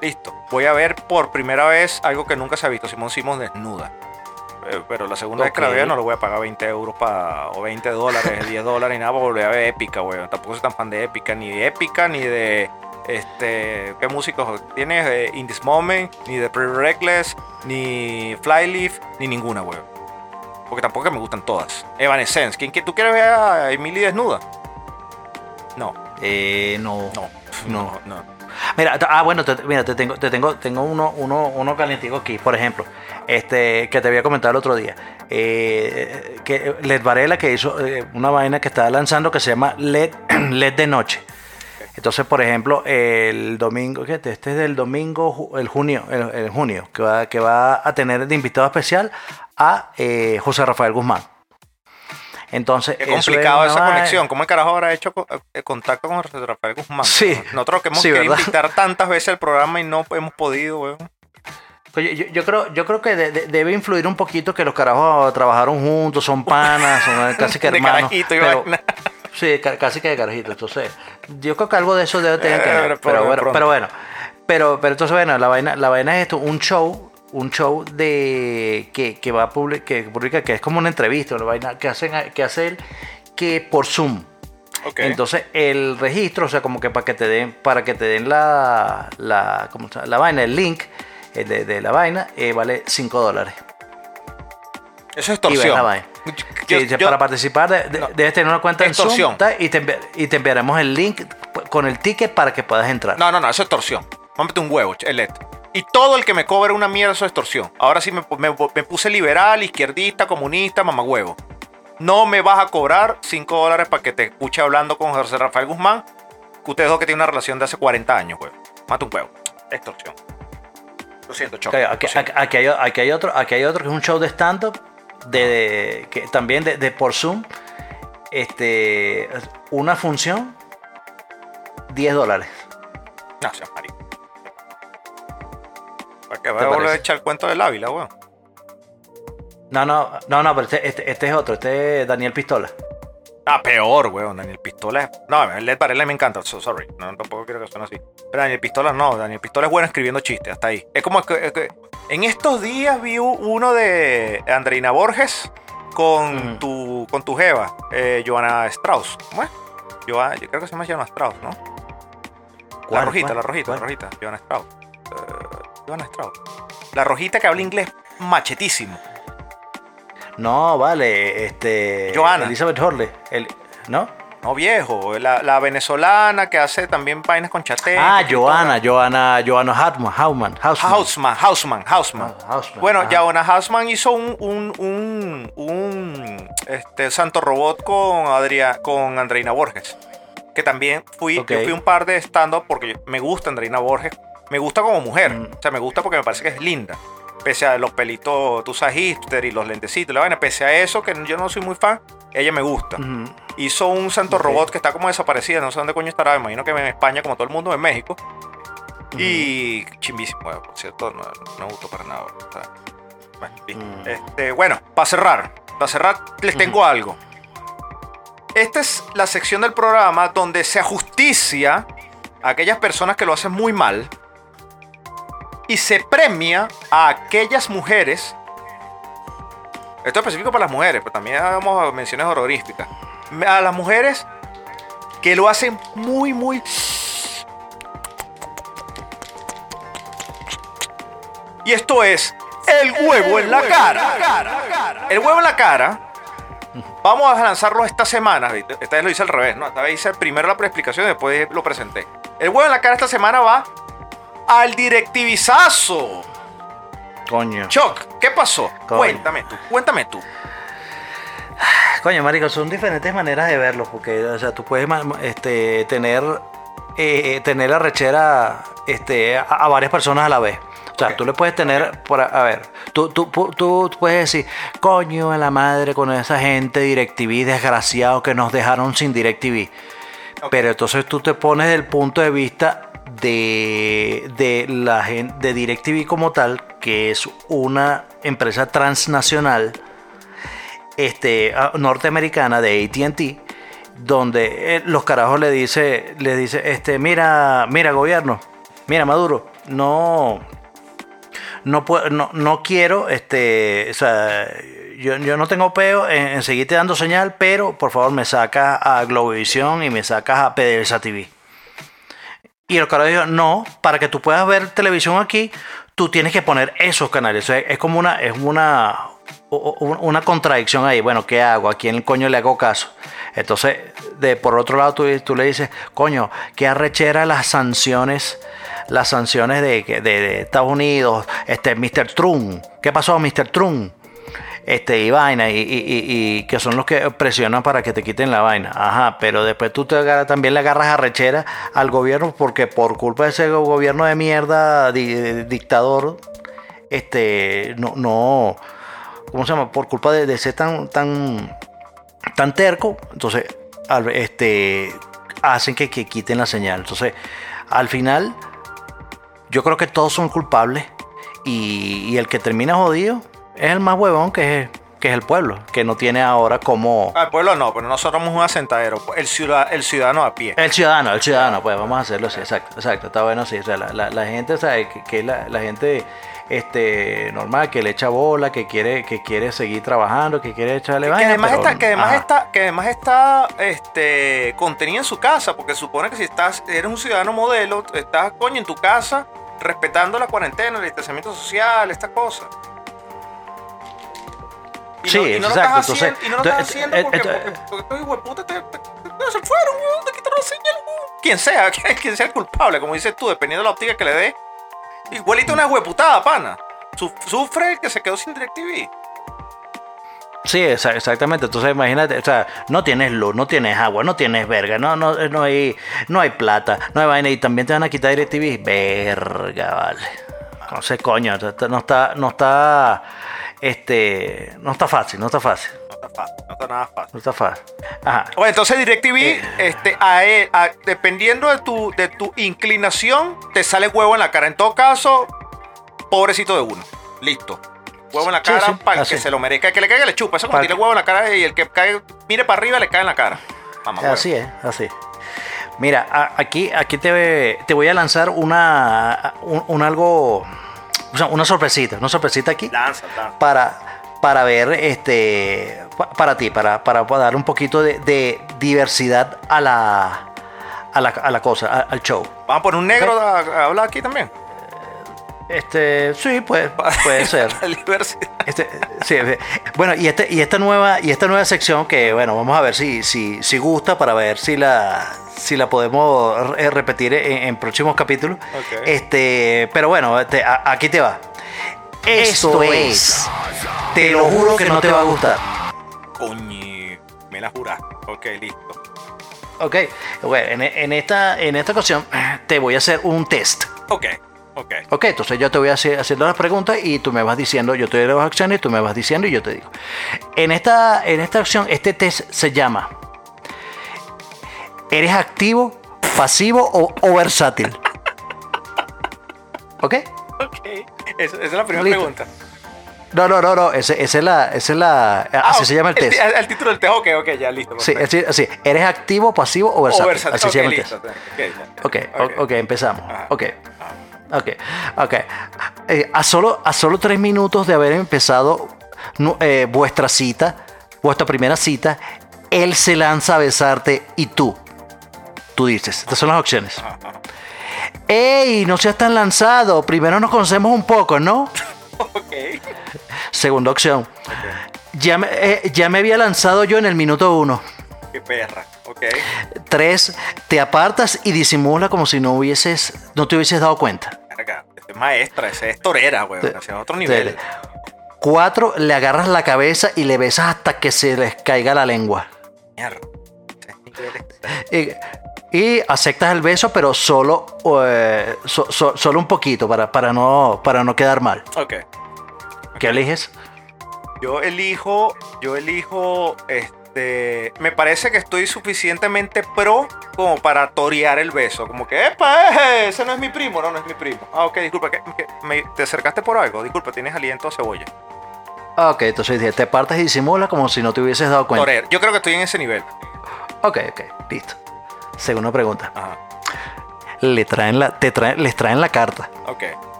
Listo. Voy a ver por primera vez algo que nunca se ha visto, Simón Simmons desnuda. Eh, Pero la segunda vez que la vea no le voy a pagar 20 euros pa- o 20 dólares, 10 dólares y nada para volver a ver épica, weón. Tampoco soy tan fan de épica, ni de épica, ni de este, ¿qué músicos tienes? Eh, In This Moment, ni de Pretty Reckless, ni Flyleaf, ni ninguna, weón. Porque tampoco me gustan todas. Evanescence, ¿quién, quién- ¿tú quieres ver a Emily desnuda? No, Eh, no. no, No. no, no. Mira, ah, bueno, te, mira, te tengo, te tengo, tengo uno, uno, uno aquí, por ejemplo, este, que te había comentado el otro día, eh, Led Varela que hizo eh, una vaina que estaba lanzando que se llama LED, LED de noche. Entonces, por ejemplo, el domingo, ¿qué? este es del domingo, el junio, el, el junio, que va, que va a tener de invitado especial a eh, José Rafael Guzmán. Entonces, Qué eso es complicado esa conexión. ¿Cómo el carajo habrá hecho eh, contacto con Rafael Guzmán? Sí. Nosotros que hemos Sí, querido tantas veces al programa y no hemos podido, weón. Oye, yo, yo creo, yo creo que de- de- debe influir un poquito que los carajos trabajaron juntos, son panas, son casi que De hermanos. carajito y pero- sí, ca- casi que de carajito. Entonces, yo creo que algo de eso debe tener que Eh, ver. pero Pero, de bueno, pero bueno, pero, pero entonces bueno, la vaina, la vaina es esto, un show, un show de que, que va a publicar, que publica, que es como una entrevista, una vaina que hacen, que hace él, que por Zoom. Entonces el registro, o sea, como que para que te den, para que te den la, la, ¿cómo se llama? la vaina, el link eh, de, de la vaina, eh, vale 5 dólares. Eso es vaina. Yo- para participar de- de- no. debes tener una cuenta en. Zoom y te, y te enviaremos el link con el ticket para que puedas entrar. No, no, no, eso es extorsión. Mámate un huevo, el LED. Y todo el que me cobre una mierda, es extorsión. Ahora sí me, me- me puse liberal, izquierdista, comunista, mamagüevo. No me vas a cobrar 5 dólares para que te escuche hablando con José Rafael Guzmán. Que ustedes dos que tienen una relación de hace 40 años, huevo. Mata un huevo. Extorsión. Lo siento, lo aquí, siento. aquí- aquí hay, aquí hay otro, aquí hay otro que es un show de stand-up de, de- que también de, de por Zoom. Este, una función, 10 dólares. No, seas marico. ¿Para qué ¿Te va a volver a echar el cuento del Ávila, weón? No, no, no, no, pero este, este, este es otro, este es Daniel Pistola. Ah, peor, weón. Daniel Pistola es... No, el Led Varela me encanta. So, sorry. No, tampoco quiero que suene así. Pero Daniel Pistola no. Daniel Pistola es bueno escribiendo chistes. Hasta ahí. Es como que... es que- en estos días vi uno de Andreina Borges con tu con tu jeva, eh, Joana Strauss. ¿Cómo es? Joa- yo creo que se llama Joana Strauss, ¿no? La ¿Cuál, rojita, la rojita, cuál? la rojita. Joana Strauss. Joana Strauss. La rojita que habla inglés machetísimo. No, vale, este. Johanna. Elizabeth Horley. el- ¿No? No viejo. La, la venezolana que hace también vainas con chate. Ah, Johanna, Johanna, Johanna Hartman, Hausman. Hausman, Hausman, Hausman. Ah, Hausman, Bueno, ajá. Johanna Hausman hizo un, un, un, un, este, santo robot con, Adria, con Andreina Borges. Que también fui, yo fui un par de stand-up porque me gusta Andreina Borges. Me gusta como mujer. Mm. O sea, me gusta porque me parece que es linda. Pese a los pelitos, tú sabes, hipster y los lentecitos, la vaina. Pese a eso, que yo no soy muy fan, ella me gusta. Hizo un santo robot que está como desaparecida, no sé dónde coño estará, me imagino que en España, como todo el mundo, en México. Y chimbísimo, bueno, por cierto, no, no me gustó para nada. o sea, bueno. Mm. Este, bueno, para cerrar, para cerrar, les tengo algo. Esta es la sección del programa donde se ajusticia a aquellas personas que lo hacen muy mal y se premia a aquellas mujeres. Esto es específico para las mujeres, pero también damos menciones horroríficas. A las mujeres que lo hacen muy, muy Y esto es el huevo en la cara. El huevo en la cara. Vamos a lanzarlo esta semana. Esta vez lo hice al revés, ¿no? Esta vez hice primero la preexplicación y después lo presenté. El huevo en la cara esta semana va al directivizazo. Coño. Choc, ¿qué pasó? Coño. Cuéntame tú, cuéntame tú. Coño, marico, son diferentes maneras de verlo, porque, o sea, tú puedes este, tener, eh, tener la rechera este, a, a varias personas a la vez. O sea, tú le puedes tener, por, a ver, tú, tú, tú puedes decir, coño a la madre con esa gente DirecTV desgraciado que nos dejaron sin DirecTV. Pero entonces tú te pones del punto de vista de, de la de DirecTV como tal, que es una empresa transnacional este, ah, norteamericana de ATT, donde eh, los carajos le dice, le dice, este, mira, mira gobierno, mira Maduro, no, no, puedo, no, no quiero, este, o sea, yo, yo no tengo peo en, en seguirte dando señal, pero por favor me sacas a Globovisión y me sacas a PDVSA TV. Y el carajos dijo, no, para que tú puedas ver televisión aquí, tú tienes que poner esos canales. O sea, es como una, es una, una contradicción ahí. Bueno, ¿qué hago? ¿A quién coño le hago caso? Entonces, de por otro lado, tú, tú le dices, coño, qué arrechera las sanciones, las sanciones de, de, de Estados Unidos, este, Mr. Trump. ¿Qué pasó, Mr. Trump? Este, y vaina, y, y- y- que son los que presionan para que te quiten la vaina. Ajá, pero después tú te agarras- también le agarras a rechera al gobierno porque por culpa de ese gobierno de mierda, di- dictador, este, no, no, ¿cómo se llama? Por culpa de, de ser tan, tan, tan terco, entonces, al- este, hacen que, que quiten la señal. Entonces, al final, yo creo que todos son culpables y, y el que termina jodido es el más huevón que es, que es el pueblo, que no tiene ahora como... Al pueblo no, pero nosotros somos un asentadero. El, ciudad, el ciudadano a pie. El ciudadano, el ciudadano, pues vamos a hacerlo así, exacto, exacto, está bueno así. O sea, la, la- la gente, o sea, que, que la, la gente este, normal, que le echa bola, que quiere, que quiere seguir trabajando, que quiere echarle que vaina, además pero- está, que además ajá. está, que además está este, contenido en su casa, porque supone que si estás, eres un ciudadano modelo, estás coño en tu casa, respetando la cuarentena, el distanciamiento social, esta cosa. Y Sí, no, y no exacto, lo estás haciendo, entonces- y no lo estás entonces, haciendo eh, porque, eh, porque, porque te, te- te- fueron, weón, te quitaron la señal, weón. Quien sea, quien, sea el culpable, como dices tú, dependiendo de la óptica que le dé. Igualito una hueputada, pana. Su- Sufre el que se quedó sin DirecTV. Sí, exa- exactamente. Entonces imagínate, o sea, no tienes luz, no tienes agua, no tienes verga, no, no, no hay, no hay plata, no hay vaina y también te van a quitar DirecTV. Verga, vale. No sé, coño, no está, no está, este, no está fácil, no está fácil, No está fácil, no está nada fácil. no está fácil. Ajá. Bueno, entonces DirecTV, Eh. este, a él- a- dependiendo de tu, de tu inclinación, te sale huevo en la cara. En todo caso, pobrecito de uno. Listo. Huevo en la cara sí, para así. que se lo merezca. Que le caiga le chupa. Eso como tiene huevo en la cara y el que cae, mire para arriba le cae en la cara. Huevo. Así es, así. Mira, a- aquí, aquí te, te voy a lanzar una, un, un algo, o sea, una sorpresita, una sorpresita aquí. Lanza, lanza. para, para ver este pa- para ti, para, para, dar un poquito de, de diversidad a la, a la, a la cosa, al show. Vamos a poner un negro a, a hablar aquí también. Este, sí, puede, puede ser. La. Este, sí, bueno, y, este, y esta nueva y esta nueva sección que bueno, vamos a ver si, si, si gusta para ver si la si la podemos repetir en, en próximos capítulos. Este, pero bueno, este, a- aquí te va. Esto, es. Te lo juro que no te va a gustar. Coño, me la juraste. Ok, listo. Ok, bueno, en, en esta, en esta ocasión te voy a hacer un test. Ok, ok. Ok, entonces yo te voy a hacer haciendo las preguntas y tú me vas diciendo, yo te doy las acciones, tú me vas diciendo y yo te digo. En esta, en esta opción, este test se llama ¿Eres activo, pasivo o, o versátil? ¿Ok? Ok. Esa, esa es la primera Listo. pregunta. No, no, no, no, ese- esa es la, esa es la, así Ah, se llama el test. ti- El, título del test, ok, ok, ya listo. Sí, así, así, ¿eres activo, pasivo o versátil? O versátil. Así ok, se llama el test. ok, ok, empezamos. Ajá. Ok. Ok, ok. Eh, a, solo, a solo tres minutos de haber empezado eh, vuestra cita, vuestra primera cita, él se lanza a besarte y tú. Tú dices, estas son las opciones. ¡Ey! No seas tan lanzado. Primero nos conocemos un poco, ¿no? Ok. Segunda opción. Ya me, eh, ya me había lanzado yo en el minuto uno. Qué perra. Ok. Tres, te apartas y disimula como si no hubieses, no te hubieses dado cuenta. Esta es maestra, ese es torera, güey. Otro nivel. Cuatro, le agarras la cabeza y le besas hasta que se les caiga la lengua. Mierda. Este. Y, y aceptas el beso, pero solo, eh, so- so- solo un poquito para, para, no, para no quedar mal. ¿Qué eliges? Yo elijo, yo elijo, este, me parece que estoy suficientemente pro como para torear el beso, como que, epa, eh, ese no es mi primo, no, no es mi primo. Ah, ok, disculpa, me- te acercaste por algo, disculpa, tienes aliento a cebolla. Ah, Ok, entonces te apartas y disimula como si no te hubieses dado cuenta. Torear, yo creo que estoy en ese nivel. Ok, ok, listo. Segunda pregunta. Ajá, Le traen la, te traen, les traen la carta. ok.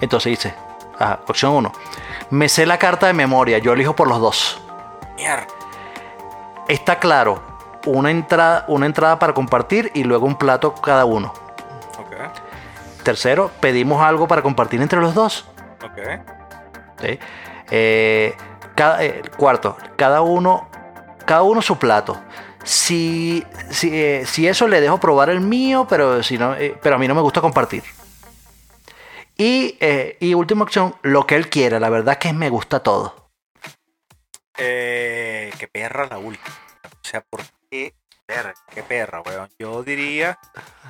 Entonces dice, ajá, opción 1. Me sé la carta de memoria, yo elijo por los dos. Mierda. Está claro, una entrada, una entrada para compartir y luego un plato cada uno. Ok, Tercero, pedimos algo para compartir entre los dos. ok. ¿sí? Eh, cada- eh, cuarto, cada uno, cada uno su plato. Si, si, eh, si eso le dejo probar el mío, pero, si no, pero a mí no me gusta compartir. Y, y última opción, lo que él quiera. La verdad que me gusta todo. Eh, qué perra la última. O sea, ¿por qué? Verga, Qué perra, weón. Yo diría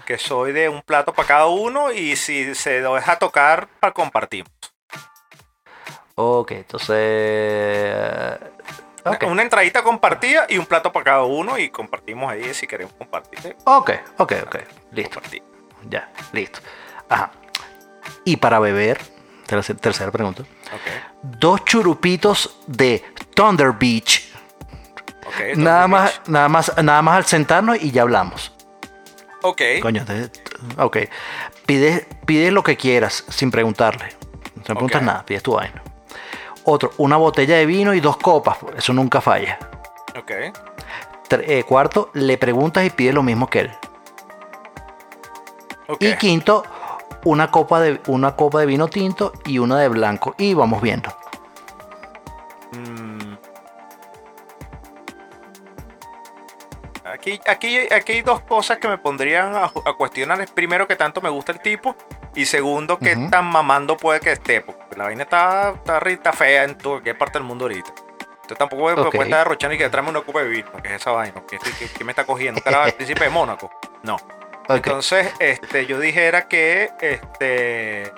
que soy de un plato para cada uno y si se lo deja tocar, para compartimos. Ok, entonces... Una entradita compartida y un plato para cada uno y compartimos ahí si queremos compartir. Ok, ok, ok. Listo. Compartir. Ya, listo. Ajá. Y para beber, tercer- tercera pregunta. Ok. Dos churupitos de Thunder Beach. Nada más, nada más, nada más al sentarnos y ya hablamos. Ok. Coño, ok. Pide, pide lo que quieras sin preguntarle. No te preguntas nada, pides tu vaina. Otro, una botella de vino y dos copas. Eso nunca falla. Ok. Tre- eh, cuarto, le preguntas y pide lo mismo que él. Ok. Y quinto, una copa, de, una copa de vino tinto y una de blanco. Y vamos viendo. Mm. Aquí, aquí, aquí hay dos cosas que me pondrían a, a cuestionar. Es primero que tanto me gusta el tipo y segundo que Ujú. tan mamando puede que esté. Porque la vaina está, está, está fea en cualquier parte del mundo ahorita. Entonces tampoco me Ok. puede estar derrochando y que tráeme una copa de vino. que es esa vaina? ¿Qué, qué- qué me está cogiendo? ¿Cara del príncipe de Mónaco? No. Entonces, este, yo dijera que este,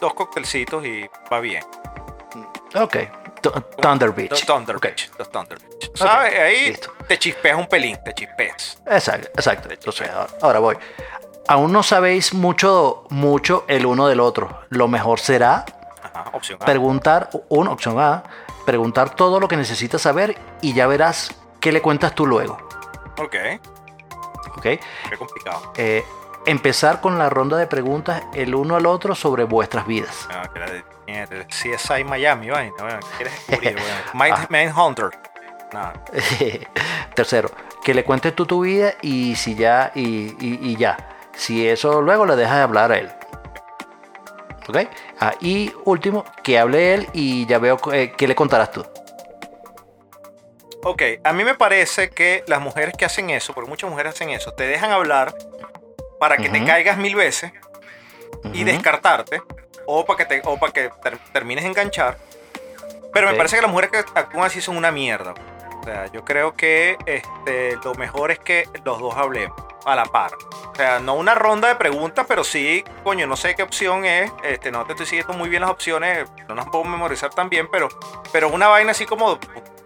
dos coctelcitos y va bien. Ok. Thunder Beach. Thunder. Beach. Thunder Beach. ¿Sabes? Ahí listo. te chispeas un pelín, te chispeas. Exacto, exacto. Entonces, ahora- ahora voy. Aún no sabéis mucho, mucho el uno del otro. Lo mejor será Ajá, opción A. preguntar, una opción A, preguntar todo lo que necesitas saber y ya verás qué le cuentas tú luego. Ok, ¿Ok? qué complicado. Eh, empezar con la ronda de preguntas el uno al otro sobre vuestras vidas. Ah, que era de mierda, CSI Miami, vaina. Bueno, ¿qué quieres descubrir? Bueno, Ah. Mind Hunter. Nada. Tercero, que le cuentes tú tu vida y si ya, y, y- y ya. Si eso luego le dejas de hablar a él. ¿Ok? Ah, y último, que hable él y ya veo eh, qué le contarás tú. Ok, a mí me parece que las mujeres que hacen eso, porque muchas mujeres hacen eso, te dejan hablar para que te caigas mil veces y descartarte, o para que, te, o para que ter- termines de enganchar. Pero me parece que las mujeres que actúan así son una mierda. O sea, yo creo que este, lo mejor es que los dos hablemos a la par. O sea, no una ronda de preguntas, pero sí, coño, no sé qué opción es. Este, no te estoy siguiendo muy bien las opciones, no las puedo memorizar tan bien, pero, pero una vaina así como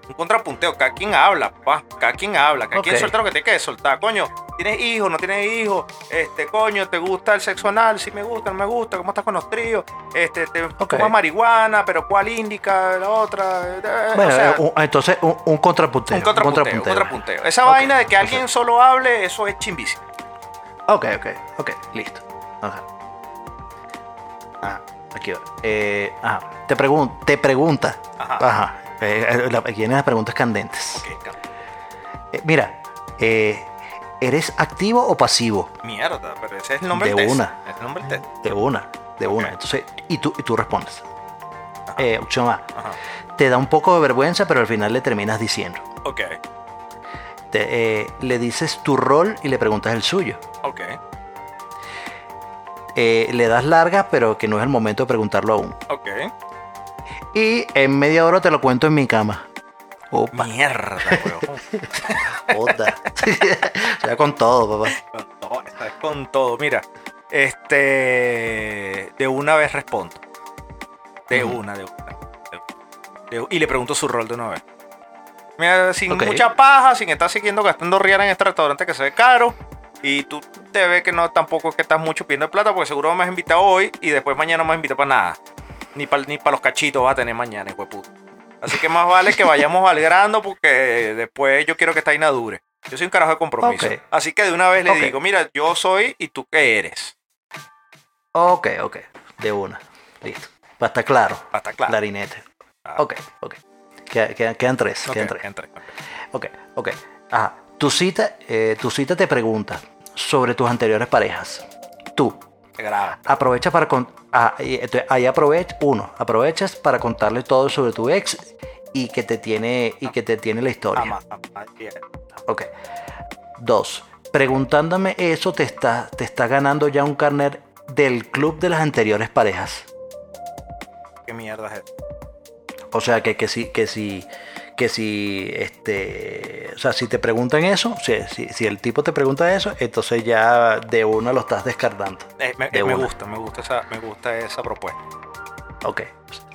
un contrapunteo. Cada quien habla, pa. Cada quien habla, cada quien Ok. suelta lo que te quede soltar. Coño, ¿tienes hijos? ¿No tienes hijos? Este, coño, ¿te gusta el sexo anal? Si me gusta, no me gusta. ¿Cómo estás con los tríos? Este, te Ok. fumas marihuana, pero ¿cuál indica? La otra. Eh, Bueno, o sea, un- entonces un, un contrapunteo. un contrapunteo, un contrapunteo. Esa vaina de que alguien solo hable, eso es chimbísimo. Ok, ok, ok, listo. Ajá. Ah, aquí va. Eh, ajá. Te, pregun te pregunta. Ajá. Ajá. Eh, aquí vienen las preguntas candentes. Ok, ca- Eh, mira, eh, ¿eres activo o pasivo? mierda, pero ese es el nombre De del test. una. Es el nombre del test. De una, de una. Entonces, y tú, y tú respondes. Eh, opción A. Ajá. Te da un poco de vergüenza, pero al final le terminas diciendo. Ok, Te, le dices tu rol y le preguntas el suyo. ok. Le das larga, pero que no es el momento de preguntarlo aún. Ok. Y en media hora te lo cuento en mi cama. Opa, Mierda, weón. joda. o sea, con todo, papá. con todo, con todo. Mira, este. De una vez respondo. De una, de una. de una. De- y le pregunto su rol de una vez. Mira, sin mucha paja, sin estar siguiendo gastando riera en este restaurante que se ve caro. Y tú te ves que no tampoco es que estás mucho pidiendo plata, porque seguro me has invitado hoy y después mañana no me has invitado para nada. Ni para ni pa los cachitos vas a tener mañana, puta. Así que más vale que vayamos al grano porque después yo quiero que esta vaina dure. Yo soy un carajo de compromiso. Así que de una vez le digo, mira, yo soy y tú qué eres. Ok, ok. De una. Listo. Va a estar claro. Para estar claro. Clarinete. Ah. Ok, ok. Queda- quedan, quedan tres. Ok, Quedan tres. Ok, ok. Ajá. Tu cita, eh, tu cita te pregunta sobre tus anteriores parejas. Tú, Graba. aprovecha para con ah, entonces ahí aprovecha uno aprovechas para contarle todo sobre tu ex y que te tiene y que te tiene la historia Ama, ama, bien. ok dos preguntándome eso te está te está ganando ya un carnet del club de las anteriores parejas ¿Qué mierda es o sea que que si que si que si este o sea si te preguntan eso si, si, si el tipo te pregunta eso entonces ya de una lo estás descartando Eh, me, De me una. gusta, me gusta esa, me gusta esa propuesta. Ok.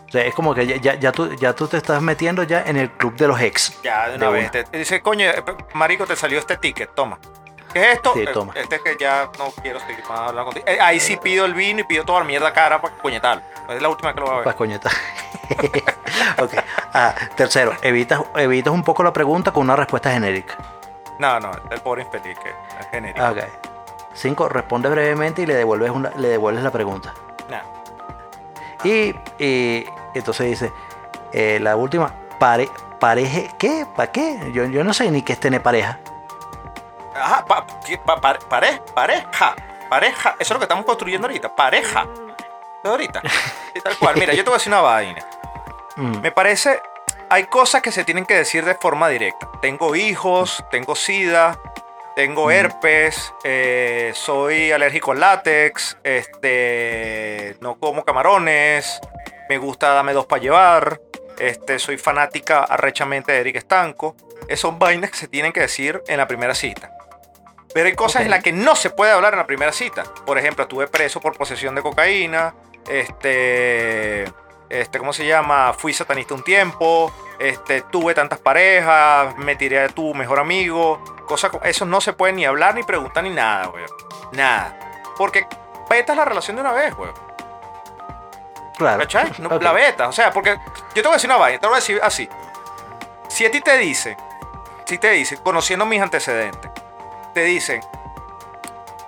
O sea, es como que ya, ya, ya tú, ya tú te estás metiendo ya en el club de los ex. Ya, de una De vez. una. Te, te dice, coño, eh, marico, te salió este ticket, toma. ¿Qué es esto? Sí, Eh, toma. Este es que ya no quiero seguir más hablando contigo. Eh, ahí sí pido el vino y pido toda la mierda cara para coñetarlo. Es la última que lo voy a ver. Para coñeta. ok. Ah, tercero, evitas, evitas un poco la pregunta con una respuesta genérica. No, no, el pobre infeliz que es genérico. Cinco, responde brevemente y le devuelves, una, le devuelves la pregunta. Nah. Y, y entonces dice, eh, la última, pare, pareje, ¿qué? ¿Para qué? Yo, yo no sé ni qué es tener pareja. Ajá, pa-. Pa- pare- pare- pareja, pareja. Eso es lo que estamos construyendo ahorita. Pareja. Ahorita. Y tal cual. Mira, yo te voy a decir una vaina. Mm, Me parece, hay cosas que se tienen que decir de forma directa. Tengo hijos, tengo sida, tengo herpes, eh, soy alérgico al látex, este, no como camarones, me gusta dame dos para llevar, este, soy fanática arrechamente de Eric Estanco. Esas son vainas que se tienen que decir en la primera cita. Pero hay cosas en las que no se puede hablar en la primera cita. Por ejemplo, estuve preso por posesión de cocaína. Este. Este, ¿cómo se llama? Fui satanista un tiempo. Este, tuve tantas parejas. Me tiré a tu mejor amigo. Cosas, co- eso no se puede ni hablar, ni preguntar, ni nada, güey. Nada. Porque vetas la relación de una vez, güey. Claro. ¿Cachai? No. La beta. O sea, porque yo te voy a decir una vaina, te voy a decir así. Si a ti te dice, si te dice, conociendo mis antecedentes, te dicen,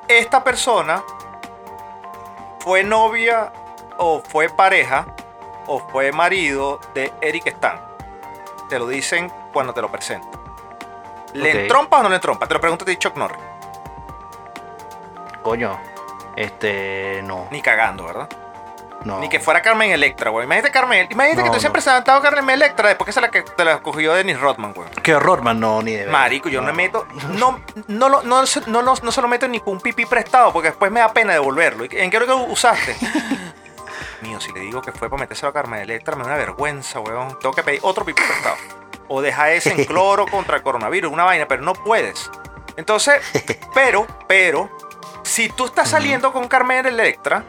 esta persona fue novia o fue pareja o fue marido de Eric Stan. Te lo dicen cuando te lo presentan. ¿Le Ok. entrompas o no le entrompas? Te lo pregunto a ti, Chuck Norris. Coño. Este. No. Ni cagando, ¿verdad? no. Ni que fuera Carmen Electra, güey. Imagínate Carmen, imagínate No, que tú no. siempre presentado a Carmen Electra después que se la, que te la cogió Dennis Rodman, güey. Qué horror, man. No, ni de verdad. Marico, yo no me meto, no, no, lo- no, se- no, no, no se lo meto ni con un pipí prestado porque después me da pena devolverlo. ¿Y ¿En qué hora que usaste? Mío, si le digo que fue para metérselo a Carmen Electra, me da una vergüenza, weón. Tengo que pedir otro pipí prestado. O deja ese en cloro contra el coronavirus, una vaina, pero no puedes. Entonces, pero, pero, si tú estás saliendo con Carmen Electra,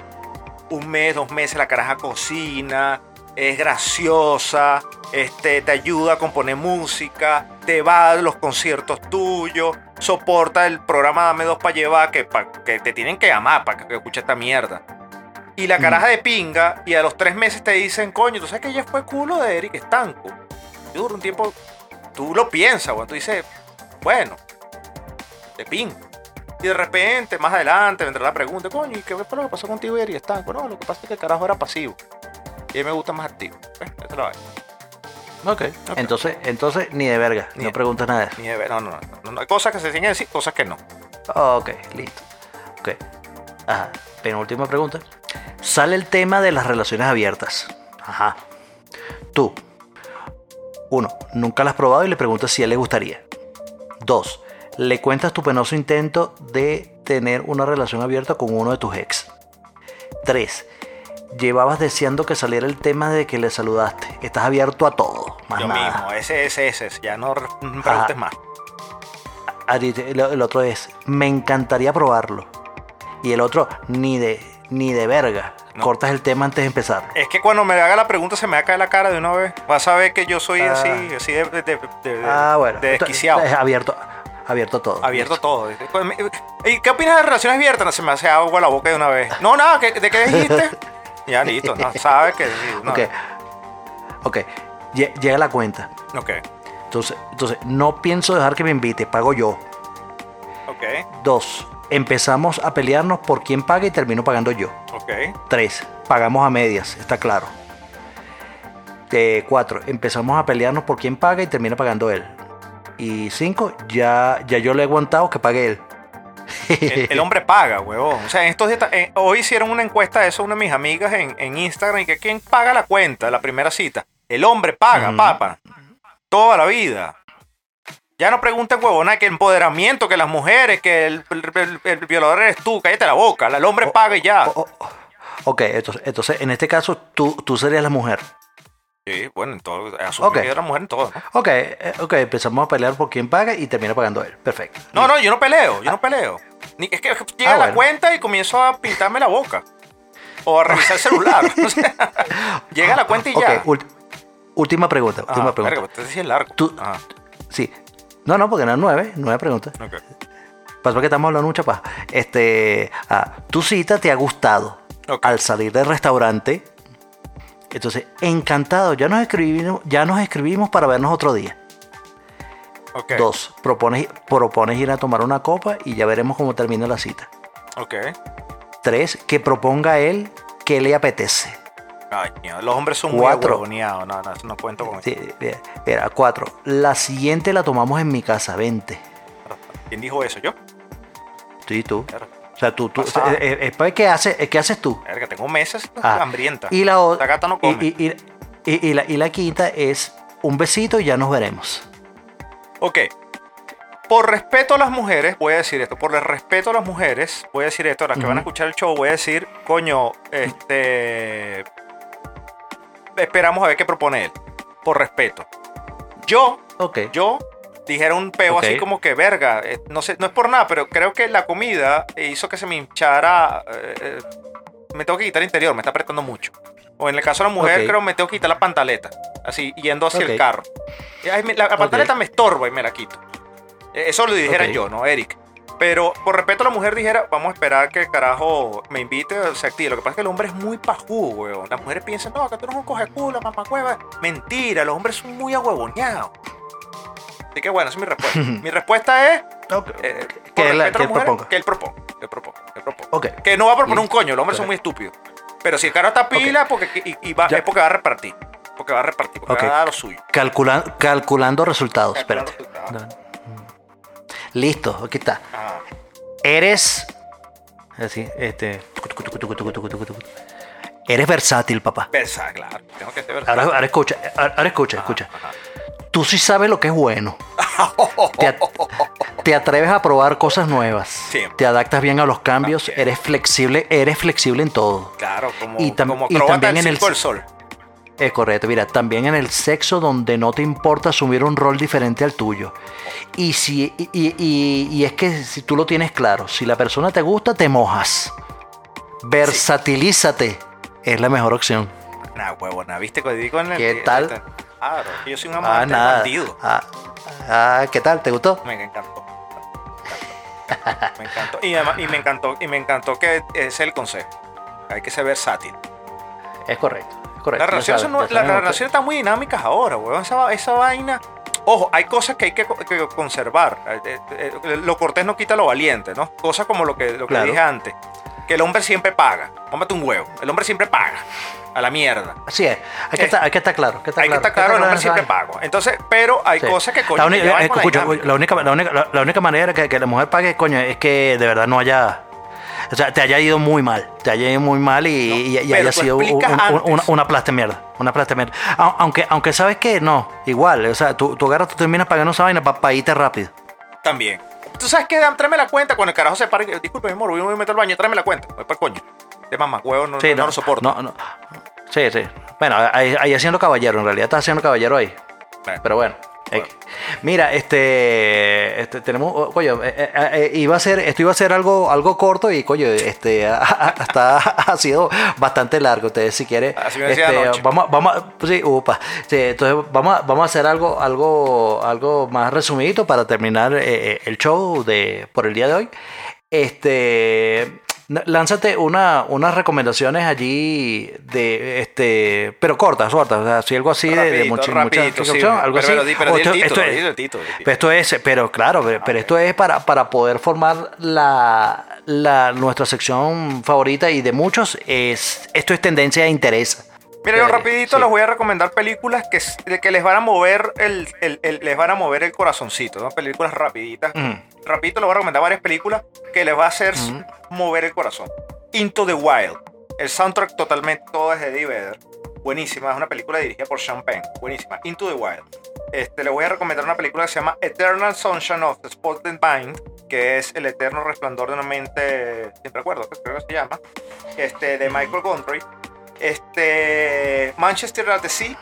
un mes, dos meses, la caraja cocina, es graciosa, este, te ayuda a componer música, te va a los conciertos tuyos, soporta el programa Dame Dos para llevar, que, pa- que te tienen que llamar para que, que escuche esta mierda. Y la caraja de pinga, y a los tres meses te dicen, coño, tú sabes que ella fue culo de Eric Estanco. Y dura un tiempo, tú lo piensas, güey, tú dices, bueno, de pinga. Y de repente, más adelante, vendrá la pregunta, coño, ¿y qué fue lo que pasó contigo y Eric Estanco? No, lo que pasa es que el carajo era pasivo. Y a mí me gusta más activo. Eh, esa es la vaina. Ok. Entonces, entonces, ni de verga. Ni no preguntas nada de eso. Ni de ver- no, no, no, no, no. Hay cosas que se tienen que decir, cosas que no. Ok, listo. Ok. Ajá. Penúltima pregunta. Sale el tema de las relaciones abiertas. Ajá. Tú. Uno, nunca las has probado y le preguntas si a él le gustaría. Dos, le cuentas tu penoso intento de tener una relación abierta con uno de tus ex. Tres, llevabas deseando que saliera el tema de que le saludaste. Estás abierto a todo. Más Yo nada. mismo, ese, ese, ese. Ya no re- no preguntes Ajá. más. El otro es, me encantaría probarlo. Y el otro, ni de, ni de verga. No. Cortas el tema antes de empezar. Es que cuando me haga la pregunta se me va a caer la cara de una vez. Vas a ver que yo soy Ah. así, así de, de, de- de- ah, bueno. desquiciado. Es abierto, abierto todo. Abierto todo. ¿Y qué opinas de relaciones abiertas? No, se me hace agua la boca de una vez. No, nada, ¿qué- ¿de qué dijiste? ya, listo, no, sabes que... No. Ok. Ok. Lle- Llega la cuenta. ok, Entonces, entonces, no pienso dejar que me invite, pago yo. ok, Dos, empezamos a pelearnos por quién paga y termino pagando yo. ok. Tres, pagamos a medias, está claro. Eh, cuatro, empezamos a pelearnos por quién paga y termina pagando él. Y cinco, ya, ya yo le he aguantado que pague él. El, el hombre paga, huevón. O sea, en estos días, hoy hicieron una encuesta de eso una de mis amigas en, en Instagram y que quién paga la cuenta la primera cita. El hombre paga, papa. Toda la vida. Ya no pregunten, huevona, que empoderamiento, que las mujeres, que el, el- el- el violador eres tú, cállate la boca. El hombre paga y ya. Oh, oh, ok, entonces, entonces en este caso tú, tú serías la mujer. Sí, bueno, en todo. Asume Ok. que era mujer en todo, ¿no? Ok, eh, ok, empezamos a pelear por quién paga y termina pagando él. Perfecto. No, no, yo no peleo, yo no peleo. Ni, es que llega Ah, la bueno. cuenta y comienzo a pintarme la boca. O a revisar el celular. O sea, llega la cuenta y Ok, ya. última pregunta. Ajá, Última pregunta. verga, este sí es largo. Tú- Ajá, Sí. No, no, porque eran nueve, nueve preguntas. ok. Pasó que estamos hablando mucha paja. Este, ah, tu cita te ha gustado. Al salir del restaurante, entonces, encantado, ya nos escribimos, ya nos escribimos para vernos otro día. Dos, propones, propones ir a tomar una copa y ya veremos cómo termina la cita. Ok. Tres, que proponga él que le apetece. Los hombres son Cuatro. muy. No, no, no cuento con eso. Sí, mira, mira, cuatro, la siguiente la tomamos en mi casa, vente. ¿Quién dijo eso? ¿Yo? Sí, tú. O sea, tú, tú, eh, eh, eh, ¿qué, haces, ¿qué haces tú? verga, tengo meses Ah, hambrienta. Y la otra. gata no come. Y, y- y- y la, y la quinta es un besito y ya nos veremos. Ok. Por respeto a las mujeres, voy a decir esto. Por el respeto a las mujeres, voy a decir esto. A las que van a escuchar el show, voy a decir, coño, este. Esperamos a ver qué propone él. Por respeto. Yo, Ok. yo dijera un peo así como que verga. eh, No sé, no es por nada, pero creo que la comida hizo que se me hinchara. eh, eh, me tengo que quitar el interior, me está apretando mucho. O en el caso de la mujer, Ok. creo que me tengo que quitar la pantaleta. Así, yendo hacia el carro. Ay, la, la pantaleta me estorba y me la quito. Eh, Eso lo dijera yo, no Eric. Pero por respeto a la mujer dijera, vamos a esperar que carajo me invite o se active. Lo que pasa es que el hombre es muy pajú, weón. Las mujeres piensan, no, que tú eres un coge culo, mamá hueva. Mentira, los hombres son muy ahuevoneados. Así que bueno, esa es mi respuesta. mi respuesta es, eh, Que él- que él proponga. que él proponga. Que él proponga. Que, él proponga. Que no va a proponer un coño, los hombres son muy estúpidos. Pero si el carajo está pila, porque, y, y va- es porque va a repartir. Porque va a repartir, porque va a dar lo suyo. Calcula- calculando resultados. Calculando Espérate. resultados. Listo, aquí está. Ajá. Eres. Así, este. Eres versátil, papá. Versa, claro. Tengo que ser versátil. Ahora, ahora escucha, ahora escucha, escucha. Tú sí sabes lo que es bueno. Te, a- te atreves a probar cosas nuevas. Siempre. Te adaptas bien a los cambios. También. Eres flexible, eres flexible en todo. Claro, como, Y tam- como y también en el- del sol. Es correcto, mira, también en el sexo donde no te importa asumir un rol diferente al tuyo. Y, si, y, y- y- y es que si tú lo tienes claro, si la persona te gusta, te mojas. Versatilízate. Es la mejor opción. Nah, huevona, ¿viste? En el- ¿Qué tal? Claro, yo soy un Ah, amante bandido. Ah, ah, ¿qué tal? ¿Te gustó? Me encantó. Me encantó. Y, además- y me encantó. Y me encantó que ese es el consejo. Hay que ser versátil. Es correcto, correcto. Las relaciones, son- las están muy dinámicas ahora, weón. Esa, esa vaina. Ojo, hay cosas que hay que, que conservar. Eh, eh, eh, Lo cortés no quita lo valiente, ¿no? Cosas como lo que, lo que Claro. dije antes. Que el hombre siempre paga. Cómate un huevo. El hombre siempre paga. A la mierda. Así es, hay que, estar, hay que estar claro. Hay que estar Hay que claro, estar claro, el hombre siempre paga. Entonces, pero hay Sí. cosas que coño. La, única- la única, la, única, la- la única manera que, que la mujer pague, coño, es que de verdad no haya. O sea, te haya ido muy mal. Te haya ido muy mal y, y- y pero haya sido un- un- una, una plasta mierda. Una plasta mierda. Au- Aunque, aunque sabes que no, igual. O sea, tú, tú agarras, tú terminas pagando esa vaina para irte rápido. También. Tú sabes que tráeme la cuenta cuando el carajo se pare. Disculpe, mi amor, voy a meter al baño, tráeme la cuenta. Voy para el coño. De mamá, huevo, no, no, no lo soporto. No, no. Sí, sí. Bueno, ahí, ahí haciendo caballero, en realidad estás haciendo caballero ahí. Bueno. Pero bueno. Mira, este, este tenemos, oh, coño, eh, eh, eh, iba a ser, esto iba a ser algo, algo corto y coño, este, hasta ha sido bastante largo. Ustedes si quieren, decía este, vamos, vamos, pues sí, upa, sí, entonces vamos, vamos a hacer algo, algo, algo más resumidito para terminar eh, el show de por el día de hoy. Este, lánzate una, unas recomendaciones allí de, este, pero cortas, cortas, o sea, si algo así de, de Rapidito, mucha, rapidito, mucha sí, algo pero- así. pero pero esto- título, esto di es- el título, el título. pero esto es, pero claro, pero, pero esto es para, para poder formar la, la, nuestra sección favorita y de muchos es, esto es tendencia e interés. Mira, yo rapidito sí. les voy a recomendar películas que, que les van a mover el, el- el- les van a mover el corazoncito, ¿no? Películas rapiditas. Ujú. Rapidito les voy a recomendar varias películas que les va a hacer s- mover el corazón. Into the Wild. El soundtrack totalmente todo es de Eddie Vedder. Buenísima, es una película dirigida por Sean Penn. Buenísima. Into the Wild. Este, les voy a recomendar una película que se llama Eternal Sunshine of the Spotless Mind, que es el eterno resplandor de una mente sin recuerdo, que creo que se llama, este, de Michael Gondry. Este, Manchester at the Sea,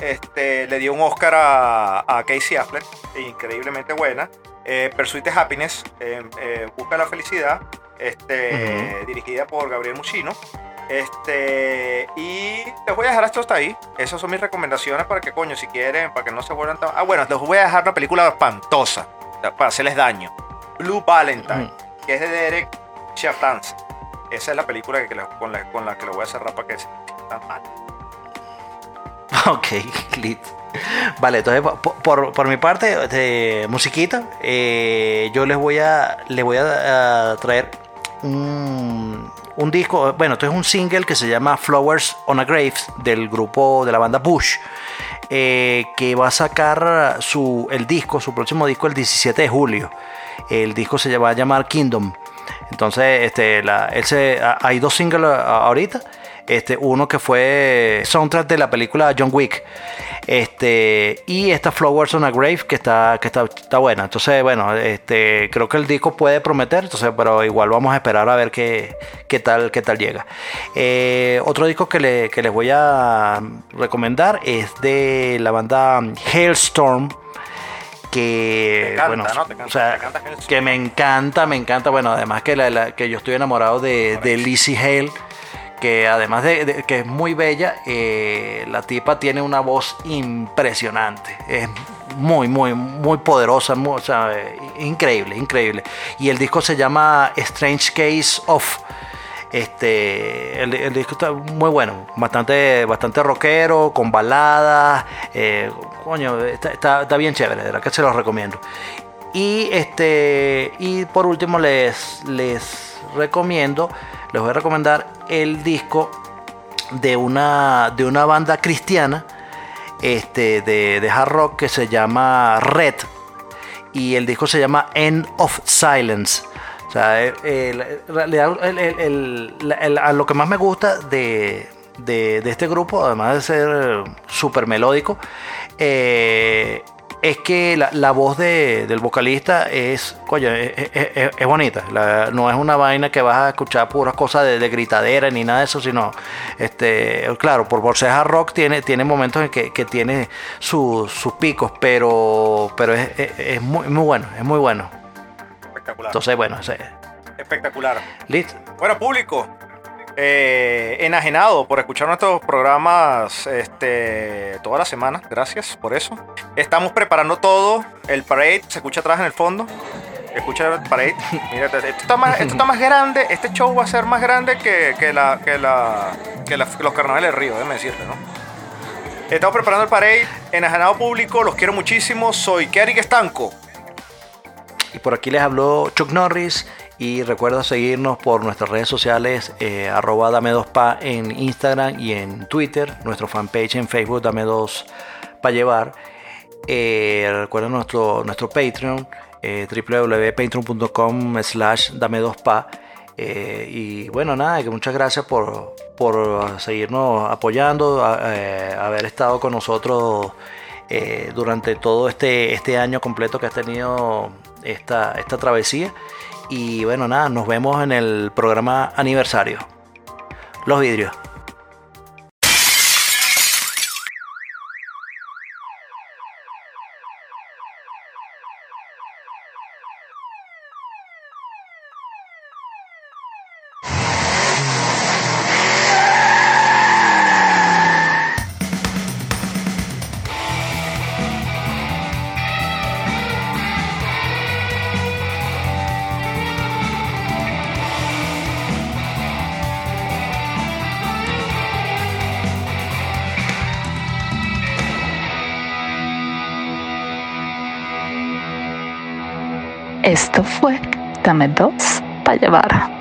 este, le dio un Oscar a, a Casey Affleck, increíblemente buena. Eh, Pursuit the Happiness, eh, eh, Busca la Felicidad, este, dirigida por Gabriel Muchino. Este, y les voy a dejar esto hasta ahí. Esas son mis recomendaciones para que, coño, si quieren, para que no se vuelvan tan. Ah, bueno, les voy a dejar una película espantosa para hacerles daño: Blue Valentine, que es de Derek Chaftance. Esa es la película que, con, la, con la que lo voy a cerrar para que se. Ok. Vale, entonces por, por- mi parte, de musiquita, eh, yo les voy a, les voy a, a traer un, un disco, bueno, esto es un single que se llama Flowers on a Grave del grupo de la banda Bush, eh, que va a sacar su, el disco, su próximo disco el 17 de julio. El disco se va a llamar Kingdom. Entonces, este, él hay dos singles ahorita. Este, uno que fue soundtrack de la película John Wick. Este, y esta Flowers on a Grave que está, que está, está buena. Entonces, bueno, este, creo que el disco puede prometer, entonces, pero igual vamos a esperar a ver qué, qué tal, qué tal llega. Eh, otro disco que, le- que les voy a recomendar es de la banda Hailstorm que Te encanta, bueno, ¿no? Te encanta- o sea, que me encanta, me encanta, bueno, además que, la- la- que yo estoy enamorado de, de Lizzie Hale, que además de, de que es muy bella, eh, la tipa tiene una voz impresionante, es muy, muy, muy poderosa, muy- o sea, increíble, increíble. Y el disco se llama Strange Case of... Este, el, el disco está muy bueno, bastante, bastante rockero, con baladas, eh, coño, está, está- bien chévere, de verdad que se los recomiendo. Y este, y por último les, les recomiendo, les voy a recomendar el disco de una, de una banda cristiana, este, de, de hard rock que se llama Red y el disco se llama End of Silence. O sea, el- el- el- el- a lo que más me gusta de, de- de este grupo, además de ser súper melódico, eh, es que la, la voz de- del vocalista es, coño, es, es- es- es bonita. La- no es una vaina que vas a escuchar puras cosas de, de gritadera ni nada de eso, sino, este, claro, por, hard rock tiene, tiene momentos en que, que tiene sus- sus picos, pero, pero es, es- muy, muy bueno, es muy bueno. Espectacular. Entonces, bueno, ese- Espectacular. listo. Bueno, público, eh, enajenado por escuchar nuestros programas este, toda la semana. Gracias por eso. Estamos preparando todo. El parade se escucha atrás en el fondo. Escucha el parade. Mira, esto está, más, esto está más grande. Este show va a ser más grande que, que la, que, la, que la- que los carnavales del río, déjame decirte, ¿no? Estamos preparando el parade. Enajenado público, los quiero muchísimo. Soy Kerik Estanco. Y por aquí les habló Chuck Norris. Y recuerda seguirnos por nuestras redes sociales, eh, arroba dame 2 pa en Instagram y en Twitter, nuestro fanpage en Facebook, dame 2 pa llevar. Eh, recuerda nuestro, nuestro Patreon, eh, www.patreon.com slash dame 2 pa. Eh, y bueno, nada, que muchas gracias por, por seguirnos apoyando, haber estado con nosotros durante todo este, este año completo que has tenido esta, esta travesía. Y bueno, nada, nos vemos en el programa aniversario. Los vidrios. Dos para llevar.